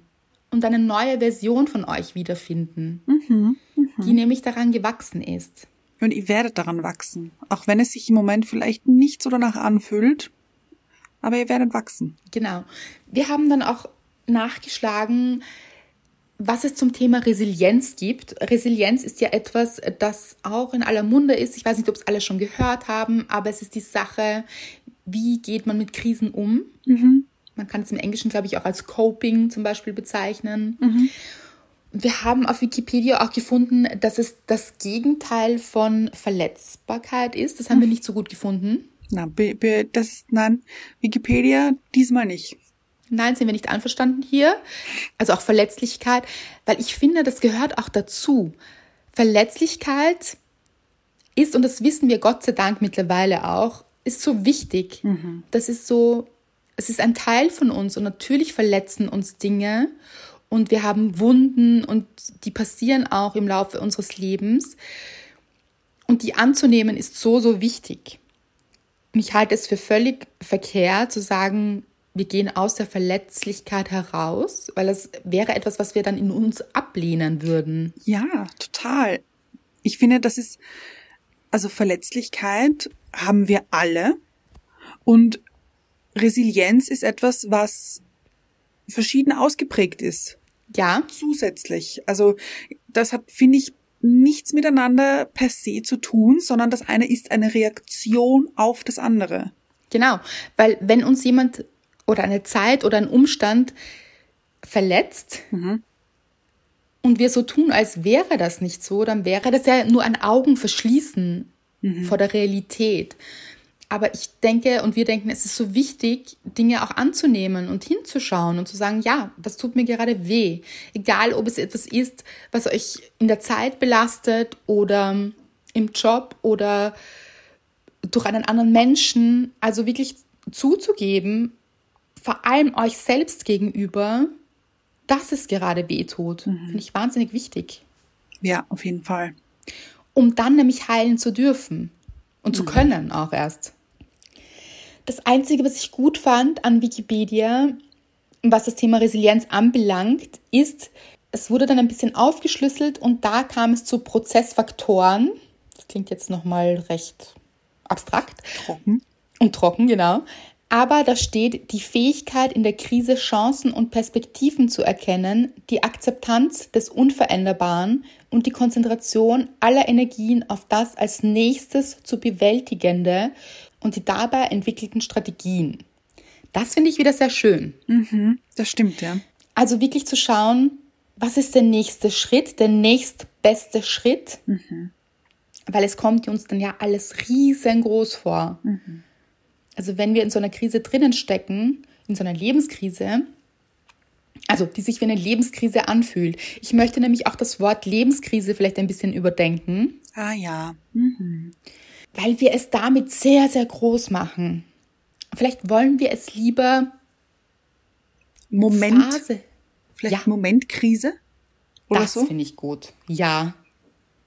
und eine neue Version von euch wiederfinden, mhm. Mhm. die nämlich daran gewachsen ist. Und ihr werdet daran wachsen, auch wenn es sich im Moment vielleicht nicht so danach anfühlt, aber ihr werdet wachsen. Genau. Wir haben dann auch nachgeschlagen, was es zum Thema Resilienz gibt. Resilienz ist ja etwas, das auch in aller Munde ist. Ich weiß nicht, ob es alle schon gehört haben, aber es ist die Sache, wie geht man mit Krisen um? Mhm. Man kann es im Englischen, glaube ich, auch als Coping zum Beispiel bezeichnen. Mhm. Wir haben auf Wikipedia auch gefunden, dass es das Gegenteil von Verletzbarkeit ist. Das haben mhm. wir nicht so gut gefunden. Na, das, nein, Wikipedia diesmal nicht. Nein, sind wir nicht einverstanden hier. Also auch Verletzlichkeit, weil ich finde, das gehört auch dazu. Verletzlichkeit ist, und das wissen wir Gott sei Dank mittlerweile auch, ist so wichtig. Mhm. Das ist so, es ist ein Teil von uns und natürlich verletzen uns Dinge und wir haben Wunden und die passieren auch im Laufe unseres Lebens. Und die anzunehmen ist so, so wichtig. Und ich halte es für völlig verkehrt zu sagen, wir gehen aus der Verletzlichkeit heraus, weil das wäre etwas, was wir dann in uns ablehnen würden. Ja, total. Ich finde, das ist, also Verletzlichkeit haben wir alle und Resilienz ist etwas, was verschieden ausgeprägt ist. Ja. Zusätzlich. Also das hat, finde ich, nichts miteinander per se zu tun, sondern das eine ist eine Reaktion auf das andere. Genau, weil wenn uns jemand oder eine Zeit oder ein Umstand verletzt mhm. und wir so tun, als wäre das nicht so, dann wäre das ja nur ein Augenverschließen mhm. vor der Realität. Aber ich denke und wir denken, es ist so wichtig, Dinge auch anzunehmen und hinzuschauen und zu sagen, ja, das tut mir gerade weh. Egal, ob es etwas ist, was euch in der Zeit belastet oder im Job oder durch einen anderen Menschen. Also wirklich zuzugeben, vor allem euch selbst gegenüber, dass es gerade weh tut. Mhm. Finde ich wahnsinnig wichtig. Ja, auf jeden Fall. Um dann nämlich heilen zu dürfen und zu mhm. können auch erst. Das Einzige, was ich gut fand an Wikipedia, was das Thema Resilienz anbelangt, ist, es wurde dann ein bisschen aufgeschlüsselt und da kam es zu Prozessfaktoren. Das klingt jetzt nochmal recht abstrakt. Trocken. Und trocken, genau. Aber da steht die Fähigkeit in der Krise Chancen und Perspektiven zu erkennen, die Akzeptanz des Unveränderbaren und die Konzentration aller Energien auf das als nächstes zu bewältigende und die dabei entwickelten Strategien. Das finde ich wieder sehr schön. Mhm, das stimmt, ja. Also wirklich zu schauen, was ist der nächste Schritt, der nächstbeste Schritt, mhm. weil es kommt uns dann ja alles riesengroß vor. Mhm. Also wenn wir in so einer Krise drinnen stecken, in so einer Lebenskrise, also die sich wie eine Lebenskrise anfühlt. Ich möchte nämlich auch das Wort Lebenskrise vielleicht ein bisschen überdenken. Ah ja. Mhm weil wir es damit sehr, sehr groß machen. Vielleicht wollen wir es lieber Moment. Phase. Vielleicht ja. Momentkrise? Oder das so? finde ich gut. Ja.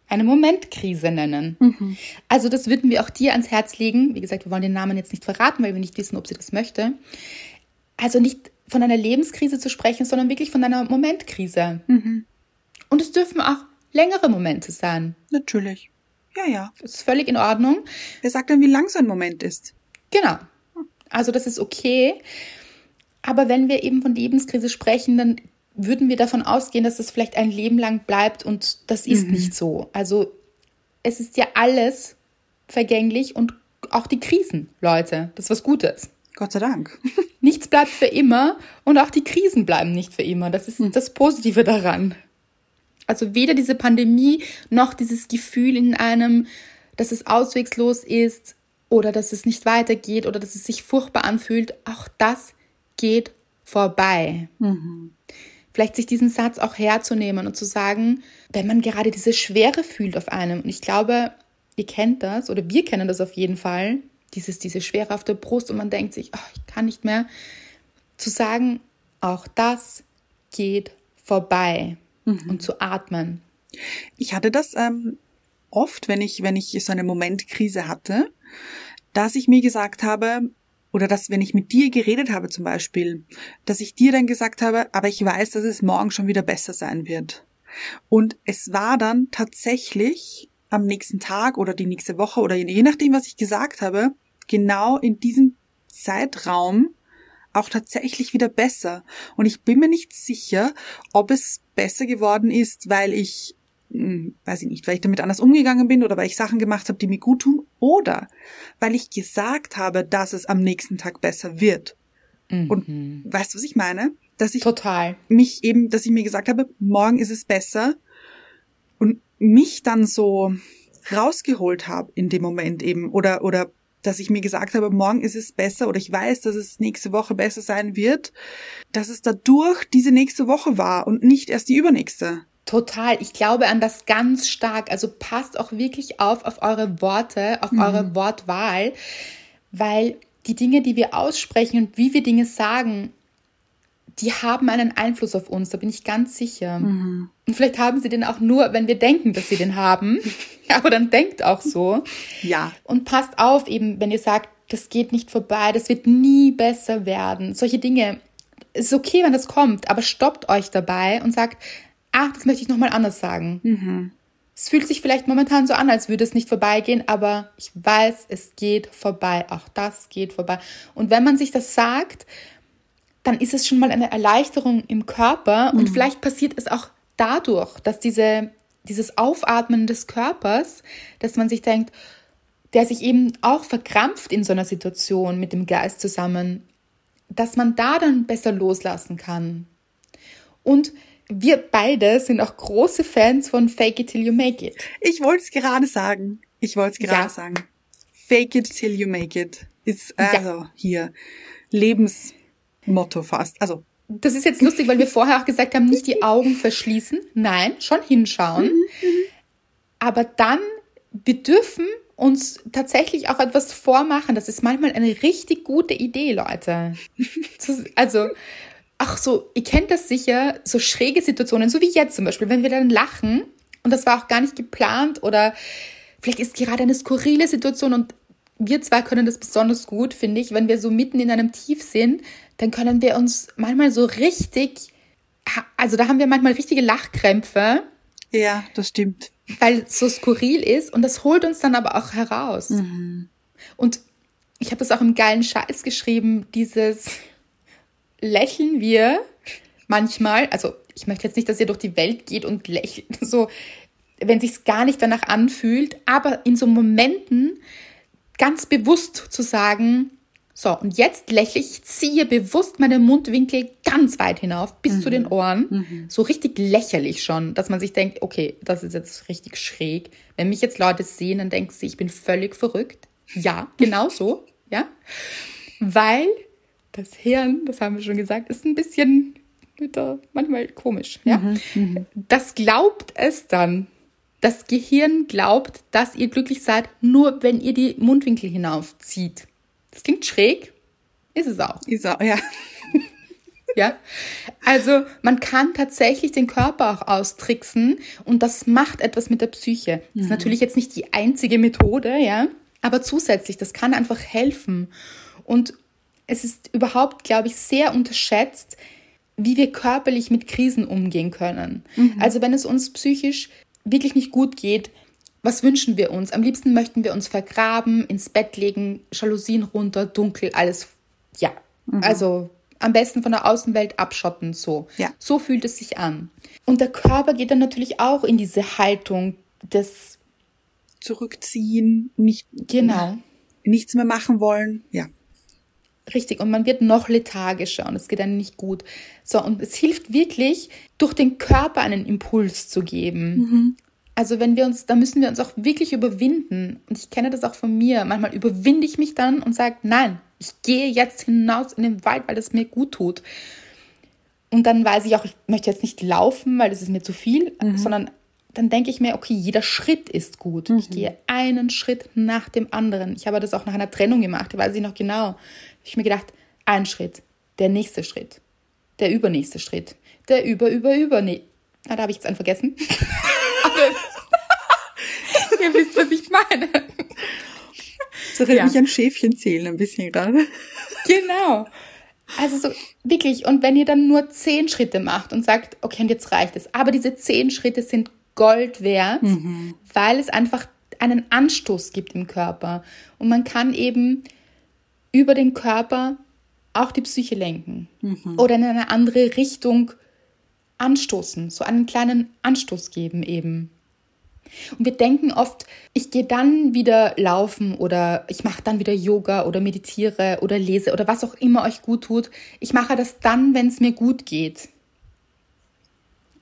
Eine Momentkrise nennen. Mhm. Also das würden wir auch dir ans Herz legen. Wie gesagt, wir wollen den Namen jetzt nicht verraten, weil wir nicht wissen, ob sie das möchte. Also nicht von einer Lebenskrise zu sprechen, sondern wirklich von einer Momentkrise. Mhm. Und es dürfen auch längere Momente sein. Natürlich. Ja, ja. Das ist völlig in Ordnung. Wer sagt dann, wie lang so ein Moment ist? Genau. Also das ist okay. Aber wenn wir eben von Lebenskrise sprechen, dann würden wir davon ausgehen, dass das vielleicht ein Leben lang bleibt und das ist nicht so. Also es ist ja alles vergänglich und auch die Krisen, Leute. Das ist was Gutes. Gott sei Dank. [laughs] Nichts bleibt für immer und auch die Krisen bleiben nicht für immer. Das ist das Positive daran. Also weder diese Pandemie noch dieses Gefühl in einem, dass es auswegslos ist oder dass es nicht weitergeht oder dass es sich furchtbar anfühlt. Auch das geht vorbei. Vielleicht sich diesen Satz auch herzunehmen und zu sagen, wenn man gerade diese Schwere fühlt auf einem. Und ich glaube, ihr kennt das oder wir kennen das auf jeden Fall. Dieses, diese Schwere auf der Brust und man denkt sich, oh, ich kann nicht mehr. Zu sagen, auch das geht vorbei. Und zu atmen. Ich hatte das ähm, oft, wenn ich, wenn ich so eine Momentkrise hatte, dass ich mir gesagt habe, oder dass, wenn ich mit dir geredet habe zum Beispiel, dass ich dir dann gesagt habe, aber ich weiß, dass es morgen schon wieder besser sein wird. Und es war dann tatsächlich am nächsten Tag oder die nächste Woche oder je nachdem, was ich gesagt habe, genau in diesem Zeitraum auch tatsächlich wieder besser. Und ich bin mir nicht sicher, ob es besser geworden ist, weil ich, hm, weiß ich nicht, weil ich damit anders umgegangen bin oder weil ich Sachen gemacht habe, die mir gut tun oder weil ich gesagt habe, dass es am nächsten Tag besser wird. Und weißt du, was ich meine? Dass ich Total. mich eben, dass ich mir gesagt habe, morgen ist es besser und mich dann so rausgeholt habe in dem Moment eben oder oder dass ich mir gesagt habe, morgen ist es besser oder ich weiß, dass es nächste Woche besser sein wird, dass es dadurch diese nächste Woche war und nicht erst die übernächste. Total. Ich glaube an das ganz stark. Also passt auch wirklich auf auf eure Worte, auf eure Wortwahl, weil die Dinge, die wir aussprechen und wie wir Dinge sagen, die haben einen Einfluss auf uns, da bin ich ganz sicher. Und vielleicht haben sie den auch nur, wenn wir denken, dass sie den haben. [laughs] Aber dann denkt auch so. Ja. Und passt auf, eben, wenn ihr sagt, das geht nicht vorbei, das wird nie besser werden. Solche Dinge. Es ist okay, wenn das kommt, aber stoppt euch dabei und sagt, ach, das möchte ich nochmal anders sagen. Es fühlt sich vielleicht momentan so an, als würde es nicht vorbeigehen, aber ich weiß, es geht vorbei. Auch das geht vorbei. Und wenn man sich das sagt, dann ist es schon mal eine Erleichterung im Körper und vielleicht passiert es auch dadurch, dass diese, dieses Aufatmen des Körpers, dass man sich denkt, der sich eben auch verkrampft in so einer Situation mit dem Geist zusammen, dass man da dann besser loslassen kann. Und wir beide sind auch große Fans von Fake It Till You Make It. Ich wollte es gerade sagen. Ich wollte es gerade Ja. sagen. Fake it till you make it. Ist also hier Lebensmotto fast. Also Das ist jetzt lustig, weil wir vorher auch gesagt haben, nicht die Augen verschließen. Nein, schon hinschauen. Aber dann, wir dürfen uns tatsächlich auch etwas vormachen. Das ist manchmal eine richtig gute Idee, Leute. Also, ach so, ihr kennt das sicher, so schräge Situationen, so wie jetzt zum Beispiel, wenn wir dann lachen und das war auch gar nicht geplant oder vielleicht ist gerade eine skurrile Situation und wir zwei können das besonders gut, finde ich, wenn wir so mitten in einem Tief sind, dann können wir uns manchmal so richtig, also da haben wir manchmal richtige Lachkrämpfe, ja, das stimmt. weil es so skurril ist und das holt uns dann aber auch heraus. Und ich habe das auch im geilen Scheiß geschrieben, dieses lächeln wir manchmal, also ich möchte jetzt nicht, dass ihr durch die Welt geht und lächelt, [laughs] so, wenn sich's gar nicht danach anfühlt, aber in so Momenten ganz bewusst zu sagen, so, und jetzt lächle ich, ziehe bewusst meine Mundwinkel ganz weit hinauf, bis zu den Ohren. So richtig lächerlich schon, dass man sich denkt, okay, das ist jetzt richtig schräg. Wenn mich jetzt Leute sehen, dann denken sie, ich bin völlig verrückt. Ja, genau so, ja. Weil das Hirn, das haben wir schon gesagt, ist ein bisschen wieder manchmal komisch, ja. Das glaubt es dann. Das Gehirn glaubt, dass ihr glücklich seid, nur wenn ihr die Mundwinkel hinaufzieht. Das klingt schräg, ist es auch. Ist auch, ja. [laughs] Ja, also man kann tatsächlich den Körper auch austricksen und das macht etwas mit der Psyche. Das ist natürlich jetzt nicht die einzige Methode, ja, aber zusätzlich, das kann einfach helfen. Und es ist überhaupt, glaube ich, sehr unterschätzt, wie wir körperlich mit Krisen umgehen können. Also wenn es uns psychisch wirklich nicht gut geht, was wünschen wir uns? Am liebsten möchten wir uns vergraben, ins Bett legen, Jalousien runter, dunkel, alles. Ja, also am besten von der Außenwelt abschotten, so. Ja. So fühlt es sich an. Und der Körper geht dann natürlich auch in diese Haltung des, Zurückziehen, nicht, genau, nichts mehr machen wollen. Ja. Richtig, und man wird noch lethargischer und es geht einem nicht gut. So, und es hilft wirklich, durch den Körper einen Impuls zu geben. Also wenn wir uns, da müssen wir uns auch wirklich überwinden. Und ich kenne das auch von mir. Manchmal überwinde ich mich dann und sage, nein, ich gehe jetzt hinaus in den Wald, weil es mir gut tut. Und dann weiß ich auch, ich möchte jetzt nicht laufen, weil das ist mir zu viel, sondern dann denke ich mir, okay, jeder Schritt ist gut. Ich gehe einen Schritt nach dem anderen. Ich habe das auch nach einer Trennung gemacht, da weiß ich noch genau. Ich mir gedacht, ein Schritt, der nächste Schritt, der übernächste Schritt, der über, über, über, nee. Ah, da habe ich jetzt einen vergessen. Aber [laughs] ihr wisst, was ich meine. Das erinnert Ja. mich an Schäfchen zählen ein bisschen gerade. Genau. Also so wirklich. Und wenn ihr dann nur zehn Schritte macht und sagt, okay, und jetzt reicht es. Aber diese zehn Schritte sind Gold wert, weil es einfach einen Anstoß gibt im Körper. Und man kann eben über den Körper auch die Psyche lenken oder in eine andere Richtung anstoßen, so einen kleinen Anstoß geben eben. Und wir denken oft, ich gehe dann wieder laufen oder ich mache dann wieder Yoga oder meditiere oder lese oder was auch immer euch gut tut. Ich mache das dann, wenn es mir gut geht.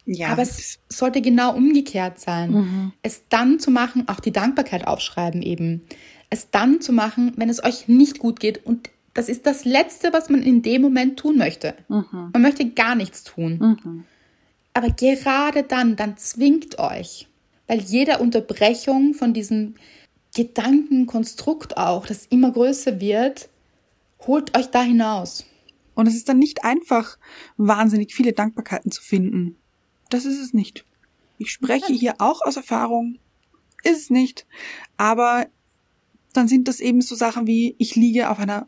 Ja. Aber es sollte genau umgekehrt sein. Es dann zu machen, auch die Dankbarkeit aufschreiben eben. Es dann zu machen, wenn es euch nicht gut geht. Und das ist das Letzte, was man in dem Moment tun möchte. Man möchte gar nichts tun. Aber gerade dann, dann zwingt euch. Weil jede Unterbrechung von diesem Gedankenkonstrukt auch, das immer größer wird, holt euch da hinaus. Und es ist dann nicht einfach, wahnsinnig viele Dankbarkeiten zu finden. Das ist es nicht. Ich spreche hier auch aus Erfahrung. Ist es nicht. Aber dann sind das eben so Sachen wie, ich liege auf einer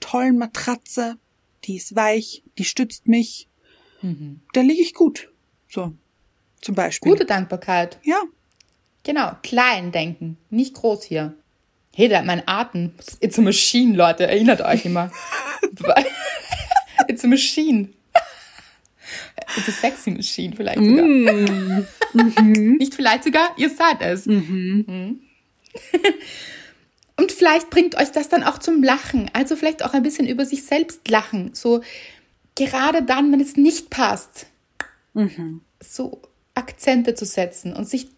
tollen Matratze, die ist weich, die stützt mich. Da liege ich gut. So. Zum Beispiel. Gute Dankbarkeit. Ja. Genau, klein denken, nicht groß hier. Hey, da, mein Atem. It's a machine, Leute. Erinnert euch immer. [laughs] It's a machine. It's a sexy machine, vielleicht sogar. [laughs] Nicht vielleicht sogar, ihr seid es. Mhm. Und vielleicht bringt euch das dann auch zum Lachen. Also vielleicht auch ein bisschen über sich selbst lachen. So gerade dann, wenn es nicht passt, so Akzente zu setzen und sich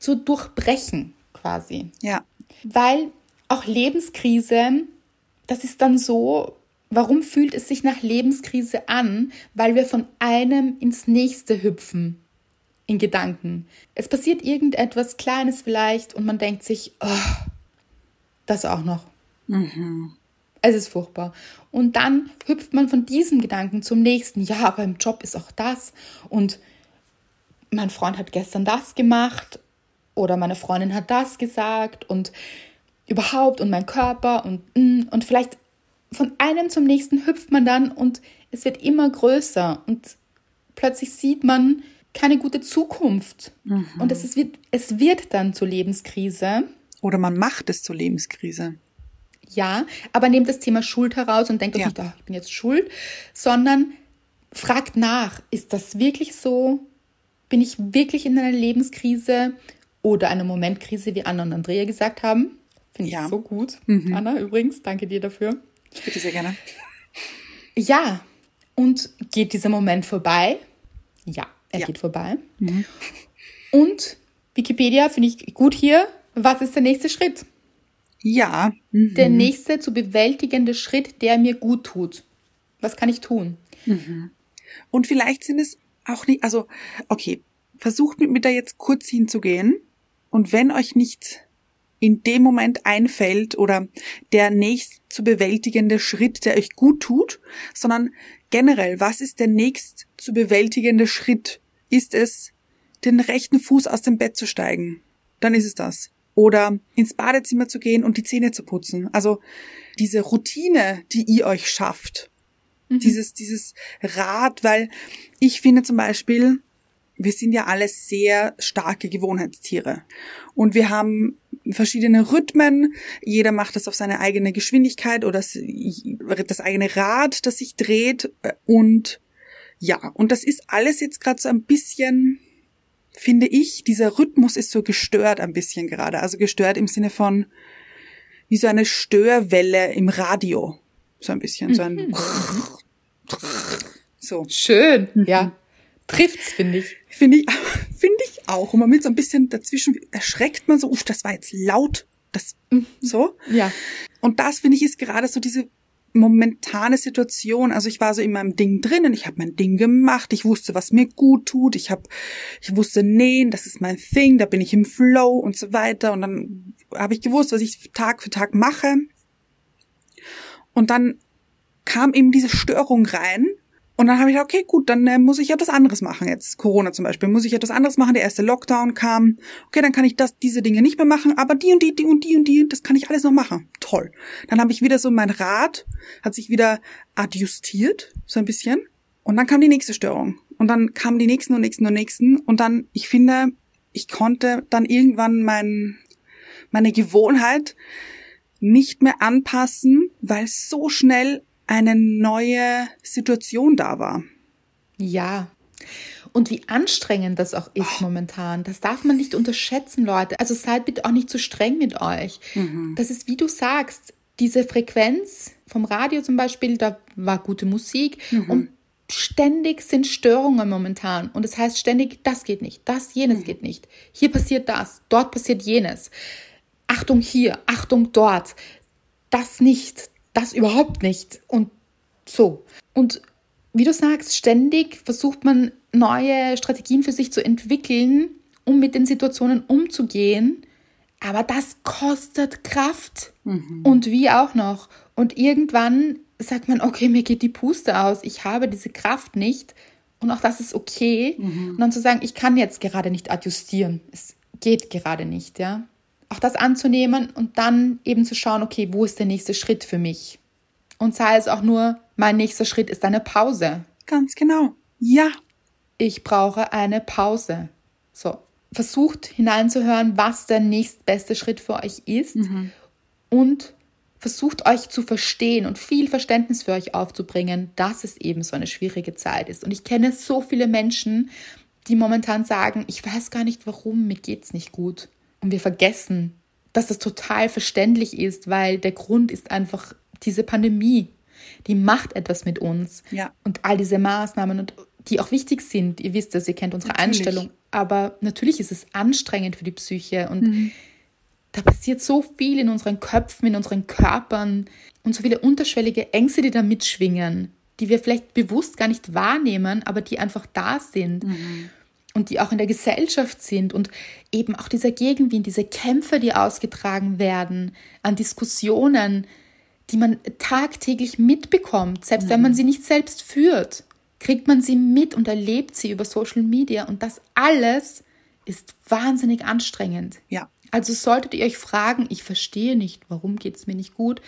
zu durchbrechen quasi. Ja. Weil auch Lebenskrise, das ist dann so, warum fühlt es sich nach Lebenskrise an? Weil wir von einem ins nächste hüpfen in Gedanken. Es passiert irgendetwas Kleines vielleicht und man denkt sich, oh, das auch noch. Es ist furchtbar. Und dann hüpft man von diesem Gedanken zum nächsten. Ja, aber im Job ist auch das. Und mein Freund hat gestern das gemacht. Oder meine Freundin hat das gesagt. Und überhaupt und mein Körper und mm, und vielleicht von einem zum nächsten hüpft man dann und es wird immer größer und plötzlich sieht man keine gute Zukunft und es, ist, es wird dann zur Lebenskrise. Oder man macht es zur Lebenskrise. Ja, aber nehmt das Thema Schuld heraus und denkt euch Ja. nicht, ah, ich bin jetzt schuld, sondern fragt nach, ist das wirklich so? Bin ich wirklich in einer Lebenskrise oder einer Momentkrise, wie Anna und Andrea gesagt haben? Finde ich Ja. so gut. Anna, übrigens, danke dir dafür. Bitte sehr gerne. Ja, und geht dieser Moment vorbei? Ja, er Ja. geht vorbei. Und Wikipedia finde ich gut hier. Was ist der nächste Schritt? Ja. Mhm. Der nächste zu bewältigende Schritt, der mir gut tut. Was kann ich tun? Und vielleicht sind es auch nicht, also, okay, versucht mit mir da jetzt kurz hinzugehen. Und wenn euch nicht in dem Moment einfällt oder der nächst zu bewältigende Schritt, der euch gut tut, sondern generell, was ist der nächst zu bewältigende Schritt? Ist es, den rechten Fuß aus dem Bett zu steigen? Dann ist es das. Oder ins Badezimmer zu gehen und die Zähne zu putzen. Also diese Routine, die ihr euch schafft. Mhm. Dieses, dieses Rad, weil ich finde zum Beispiel, wir sind ja alle sehr starke Gewohnheitstiere. Und wir haben verschiedene Rhythmen. Jeder macht das auf seine eigene Geschwindigkeit oder das eigene Rad, das sich dreht. Und ja, und das ist alles jetzt gerade so ein bisschen, finde ich, dieser Rhythmus ist so gestört ein bisschen gerade. Also gestört im Sinne von wie so eine Störwelle im Radio. So ein bisschen, so ein mhm. so. Schön, ja. Trifft's, finde ich. Finde ich, [laughs] finde ich auch. Und man mit so ein bisschen dazwischen erschreckt man so, uff, das war jetzt laut. Das, mhm. so. Ja. Und das, finde ich, ist gerade so diese momentane Situation. Also ich war so in meinem Ding drinnen, ich habe mein Ding gemacht, ich wusste, was mir gut tut, ich habe, ich wusste nähen, das ist mein Thing, da bin ich im Flow und so weiter. Und dann habe ich gewusst, was ich Tag für Tag mache. Und dann kam eben diese Störung rein und dann habe ich gedacht, okay, gut, dann äh, muss ich etwas anderes machen jetzt. Corona zum Beispiel, muss ich etwas anderes machen. Der erste Lockdown kam. Okay, dann kann ich das, diese Dinge nicht mehr machen, aber die und die, die und die und die, das kann ich alles noch machen. Toll. Dann habe ich wieder so mein Rad, hat sich wieder adjustiert, so ein bisschen. Und dann kam die nächste Störung. Und dann kamen die nächsten und nächsten und nächsten. Und dann, ich finde, ich konnte dann irgendwann mein, meine Gewohnheit nicht mehr anpassen, weil so schnell eine neue Situation da war. Ja. Und wie anstrengend das auch ist oh. momentan, das darf man nicht unterschätzen, Leute. Also seid bitte auch nicht zu streng mit euch. Mhm. Das ist, wie du sagst, diese Frequenz vom Radio zum Beispiel, da war gute Musik mhm. und ständig sind Störungen momentan. Und das heißt ständig, das geht nicht, das, jenes mhm. geht nicht. Hier passiert das, dort passiert jenes. Achtung hier, Achtung dort. Das nicht, das überhaupt nicht. Und so. Und wie du sagst, ständig versucht man neue Strategien für sich zu entwickeln, um mit den Situationen umzugehen. Aber das kostet Kraft. Mhm. Und wie auch noch. Und irgendwann sagt man, okay, mir geht die Puste aus. Ich habe diese Kraft nicht. Und auch das ist okay. Mhm. Und dann zu sagen, ich kann jetzt gerade nicht adjustieren. Es geht gerade nicht, ja auch das anzunehmen und dann eben zu schauen, okay, wo ist der nächste Schritt für mich? Und sei es auch nur, mein nächster Schritt ist eine Pause. Ganz genau. Ja. Ich brauche eine Pause. So, versucht hineinzuhören, was der nächstbeste Schritt für euch ist mhm. und versucht euch zu verstehen und viel Verständnis für euch aufzubringen, dass es eben so eine schwierige Zeit ist. Und ich kenne so viele Menschen, die momentan sagen, ich weiß gar nicht warum, mir geht's nicht gut. Und wir vergessen, dass das total verständlich ist, weil der Grund ist einfach diese Pandemie. Die macht etwas mit uns. Ja. Und all diese Maßnahmen, und die auch wichtig sind. Ihr wisst das, ihr kennt unsere natürlich. Einstellung. Aber natürlich ist es anstrengend für die Psyche. Und mhm. da passiert so viel in unseren Köpfen, in unseren Körpern und so viele unterschwellige Ängste, die da mitschwingen, die wir vielleicht bewusst gar nicht wahrnehmen, aber die einfach da sind. Mhm und die auch in der Gesellschaft sind und eben auch dieser Gegenwind, diese Kämpfe, die ausgetragen werden an Diskussionen, die man tagtäglich mitbekommt, selbst mhm. wenn man sie nicht selbst führt, kriegt man sie mit und erlebt sie über Social Media und das alles ist wahnsinnig anstrengend. Ja. Also solltet ihr euch fragen, ich verstehe nicht, warum geht es mir nicht gut,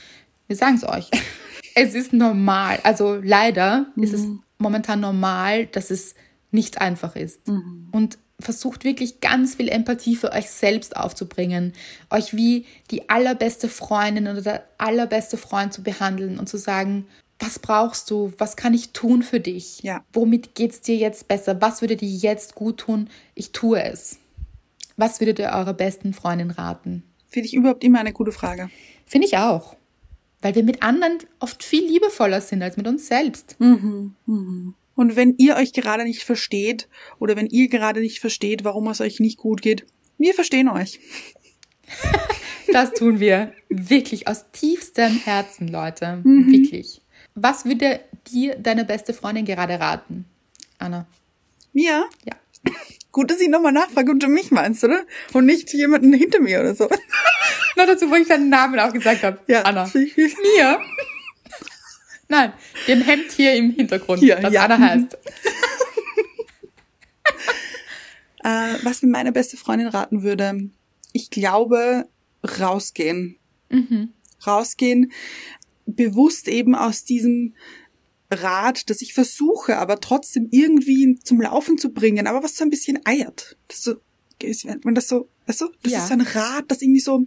wir sagen es euch. [laughs] es ist normal. Also leider mhm. ist es mhm. momentan normal, dass es nicht einfach ist. Mhm. Und versucht wirklich ganz viel Empathie für euch selbst aufzubringen, euch wie die allerbeste Freundin oder der allerbeste Freund zu behandeln und zu sagen, was brauchst du? Was kann ich tun für dich? Ja. Womit geht es dir jetzt besser? Was würde dir jetzt gut tun? Ich tue es. Was würdet ihr eurer besten Freundin raten? Finde ich überhaupt immer eine gute Frage. Finde ich auch. Weil wir mit anderen oft viel liebevoller sind als mit uns selbst. Mhm. Mhm. Und wenn ihr euch gerade nicht versteht oder wenn ihr gerade nicht versteht, warum es euch nicht gut geht, wir verstehen euch. [laughs] das tun wir wirklich aus tiefstem Herzen, Leute. Mhm. Wirklich. Was würde dir deine beste Freundin gerade raten, Anna? Mir? Ja. Gut, dass ich nochmal nachfrage, ob du mich meinst, oder? Und nicht jemanden hinter mir oder so. [laughs] Noch dazu, wo ich deinen Namen auch gesagt habe. Ja. Anna. Mir? Nein, den Hemd hier im Hintergrund, Hier, das ja. Anna heißt. [laughs] [laughs] Äh, was mir meine beste Freundin raten würde, ich glaube, rausgehen. Rausgehen, bewusst eben aus diesem Rad, das ich versuche, aber trotzdem irgendwie zum Laufen zu bringen, aber was so ein bisschen eiert. Das so, wenn das so, weißt du, das Ja. ist so ein Rad, das irgendwie so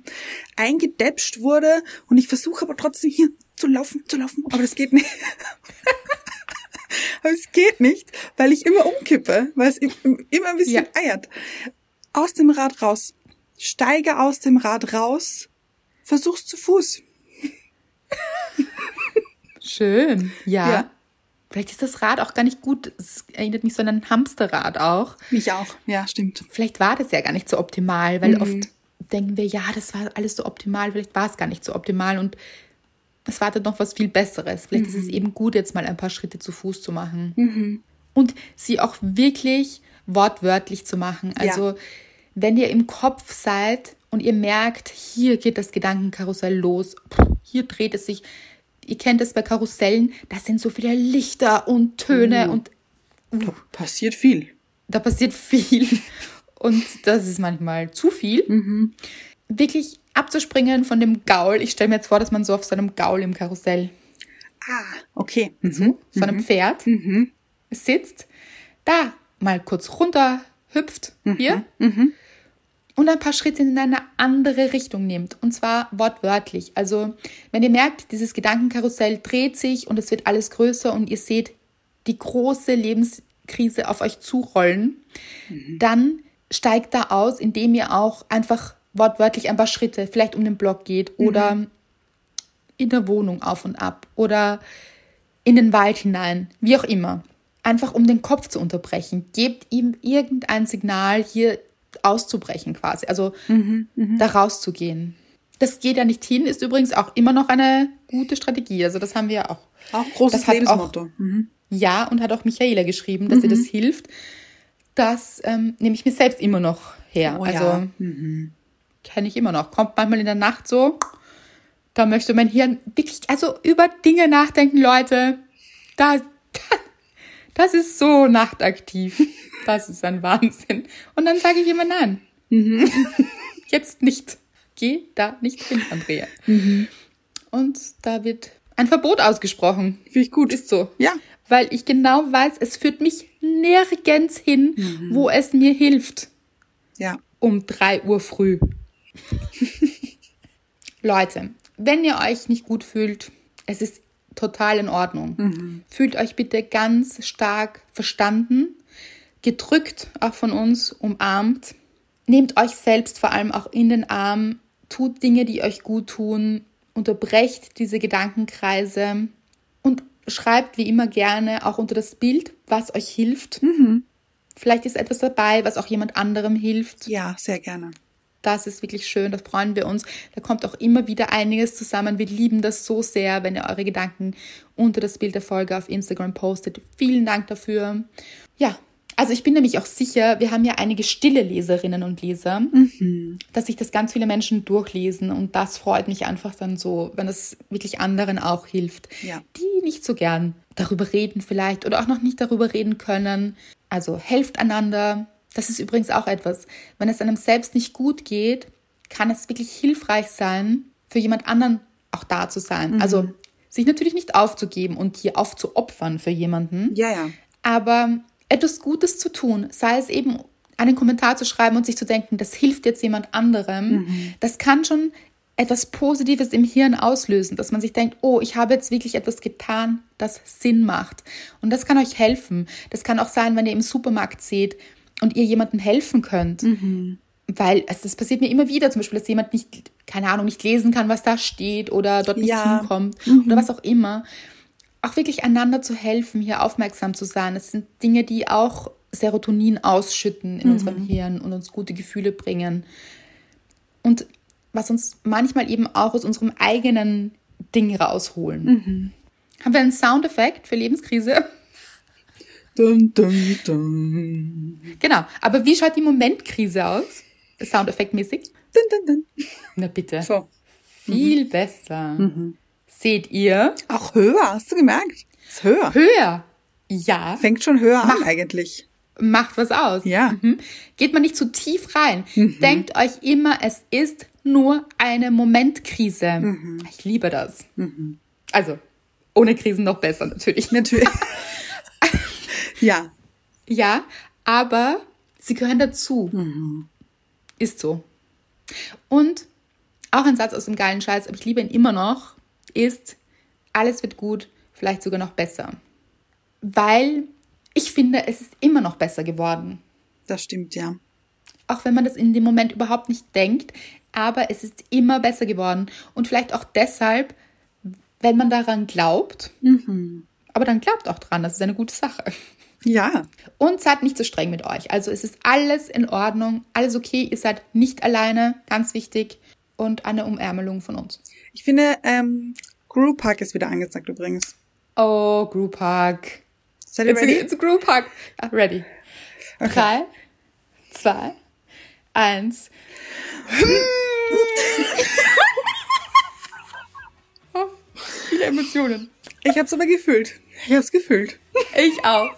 eingedäpscht wurde und ich versuche aber trotzdem hier zu laufen, zu laufen, aber das geht nicht. [laughs] aber es geht nicht, weil ich immer umkippe, weil es im- im- immer ein bisschen Ja. eiert. Aus dem Rad raus. Steige aus dem Rad raus. Versuch's zu Fuß. Schön. Ja. Ja. Vielleicht ist das Rad auch gar nicht gut. Es erinnert mich so an ein Hamsterrad auch. Mich auch. Ja, stimmt. Vielleicht war das ja gar nicht so optimal, Mhm. weil oft denken wir, ja, das war alles so optimal. Vielleicht war es gar nicht so optimal und es wartet noch was viel Besseres. Vielleicht Mhm. ist es eben gut, jetzt mal ein paar Schritte zu Fuß zu machen. Und sie auch wirklich wortwörtlich zu machen. Also, wenn ihr im Kopf seid und ihr merkt, hier geht das Gedankenkarussell los, hier dreht es sich. Ihr kennt es bei Karussellen, da sind so viele Lichter und Mhm. Töne und Da passiert viel. da passiert [laughs] viel und das ist manchmal zu viel. Wirklich abzuspringen von dem Gaul. Ich stelle mir jetzt vor, dass man so auf so einem Gaul im Karussell, Ah, okay. so einem Pferd sitzt, da mal kurz runter hüpft, hier, und ein paar Schritte in eine andere Richtung nimmt. Und zwar wortwörtlich. Also, wenn ihr merkt, dieses Gedankenkarussell dreht sich und es wird alles größer und ihr seht die große Lebenskrise auf euch zurollen, dann steigt da aus, indem ihr auch einfach wortwörtlich ein paar Schritte vielleicht um den Block geht oder in der Wohnung auf und ab oder in den Wald hinein, wie auch immer. Einfach um den Kopf zu unterbrechen. Gebt ihm irgendein Signal, hier auszubrechen quasi, also da rauszugehen. Das geht ja nicht hin, ist übrigens auch immer noch eine gute Strategie. Also das haben wir ja auch. Auch großes Das hat Lebensmotto. Mhm. Ja, und hat auch Michaela geschrieben, dass ihr das hilft. Das ähm, nehme ich mir selbst immer noch her. Oh also ja. Kenne ich immer noch. Kommt manchmal in der Nacht so, da möchte mein Hirn wirklich, also über Dinge nachdenken, Leute. Da, das ist so nachtaktiv. Das ist ein Wahnsinn. Und dann sage ich immer nein. [laughs] Jetzt nicht. Geh da nicht hin, Andrea. Und da wird ein Verbot ausgesprochen. Finde ich gut. Ist so. Ja. Weil ich genau weiß, es führt mich nirgends hin, wo es mir hilft. Ja. Um drei Uhr früh. [laughs] Leute, wenn ihr euch nicht gut fühlt, es ist total in Ordnung. Fühlt euch bitte ganz stark verstanden, gedrückt auch von uns, umarmt. Nehmt euch selbst vor allem auch in den Arm, tut Dinge, die euch gut tun, unterbrecht diese Gedankenkreise und schreibt wie immer gerne auch unter das Bild, was euch hilft. Vielleicht ist etwas dabei, was auch jemand anderem hilft. Ja, sehr gerne. Das ist wirklich schön, da freuen wir uns. Da kommt auch immer wieder einiges zusammen. Wir lieben das so sehr, wenn ihr eure Gedanken unter das Bild der Folge auf Instagram postet. Vielen Dank dafür. Ja, also ich bin nämlich auch sicher, wir haben ja einige stille Leserinnen und Leser, dass sich das ganz viele Menschen durchlesen und das freut mich einfach dann so, wenn es wirklich anderen auch hilft, Ja. die nicht so gern darüber reden vielleicht oder auch noch nicht darüber reden können. Also helft einander. Das ist übrigens auch etwas. Wenn es einem selbst nicht gut geht, kann es wirklich hilfreich sein, für jemand anderen auch da zu sein. Also sich natürlich nicht aufzugeben und hier aufzuopfern für jemanden, Ja, ja. aber etwas Gutes zu tun, sei es eben einen Kommentar zu schreiben und sich zu denken, das hilft jetzt jemand anderem, das kann schon etwas Positives im Hirn auslösen, dass man sich denkt, oh, ich habe jetzt wirklich etwas getan, das Sinn macht. Und das kann euch helfen. Das kann auch sein, wenn ihr im Supermarkt seht und ihr jemandem helfen könnt. Weil also das passiert mir immer wieder, zum Beispiel, dass jemand nicht, keine Ahnung, nicht lesen kann, was da steht oder dort nicht Ja. hinkommt oder was auch immer. Auch wirklich einander zu helfen, hier aufmerksam zu sein. Das sind Dinge, die auch Serotonin ausschütten in unserem Hirn und uns gute Gefühle bringen. Und was uns manchmal eben auch aus unserem eigenen Ding rausholen. Haben wir einen Soundeffekt für Lebenskrise? Dun, dun, dun. Genau. Aber wie schaut die Momentkrise aus? Soundeffektmäßig? Dun, dun, dun. Na bitte. So. Viel besser. seht ihr Auch höher, hast du gemerkt? Ist höher. höher. Ja, Fängt schon höher an eigentlich. macht was aus. Ja. Mhm. Geht man nicht zu tief rein. Denkt euch immer, es ist nur eine Momentkrise. Ich liebe das. Also, ohne Krisen noch besser natürlich. Natürlich. [laughs] ja. Ja, aber sie gehören dazu. Ist so. Und auch ein Satz aus dem geilen Scheiß, aber ich liebe ihn immer noch, ist, alles wird gut, vielleicht sogar noch besser. Weil ich finde, es ist immer noch besser geworden. Das stimmt, ja. Auch wenn man das in dem Moment überhaupt nicht denkt, aber es ist immer besser geworden. Und vielleicht auch deshalb, wenn man daran glaubt, aber dann glaubt auch dran, das ist eine gute Sache. Ja. Und seid nicht so streng mit euch. Also es ist alles in Ordnung, alles okay, ihr seid nicht alleine, ganz wichtig. Und eine Umärmelung von uns. Ich finde, ähm, Group Hug ist wieder angezeigt übrigens. Oh, Group Hug. Seid ihr ready? it's a Group Hug. Ah, ready. Drei, zwei, eins. oh, [laughs] viele Emotionen. Ich hab's aber gefühlt. Ich hab's gefühlt. Ich auch.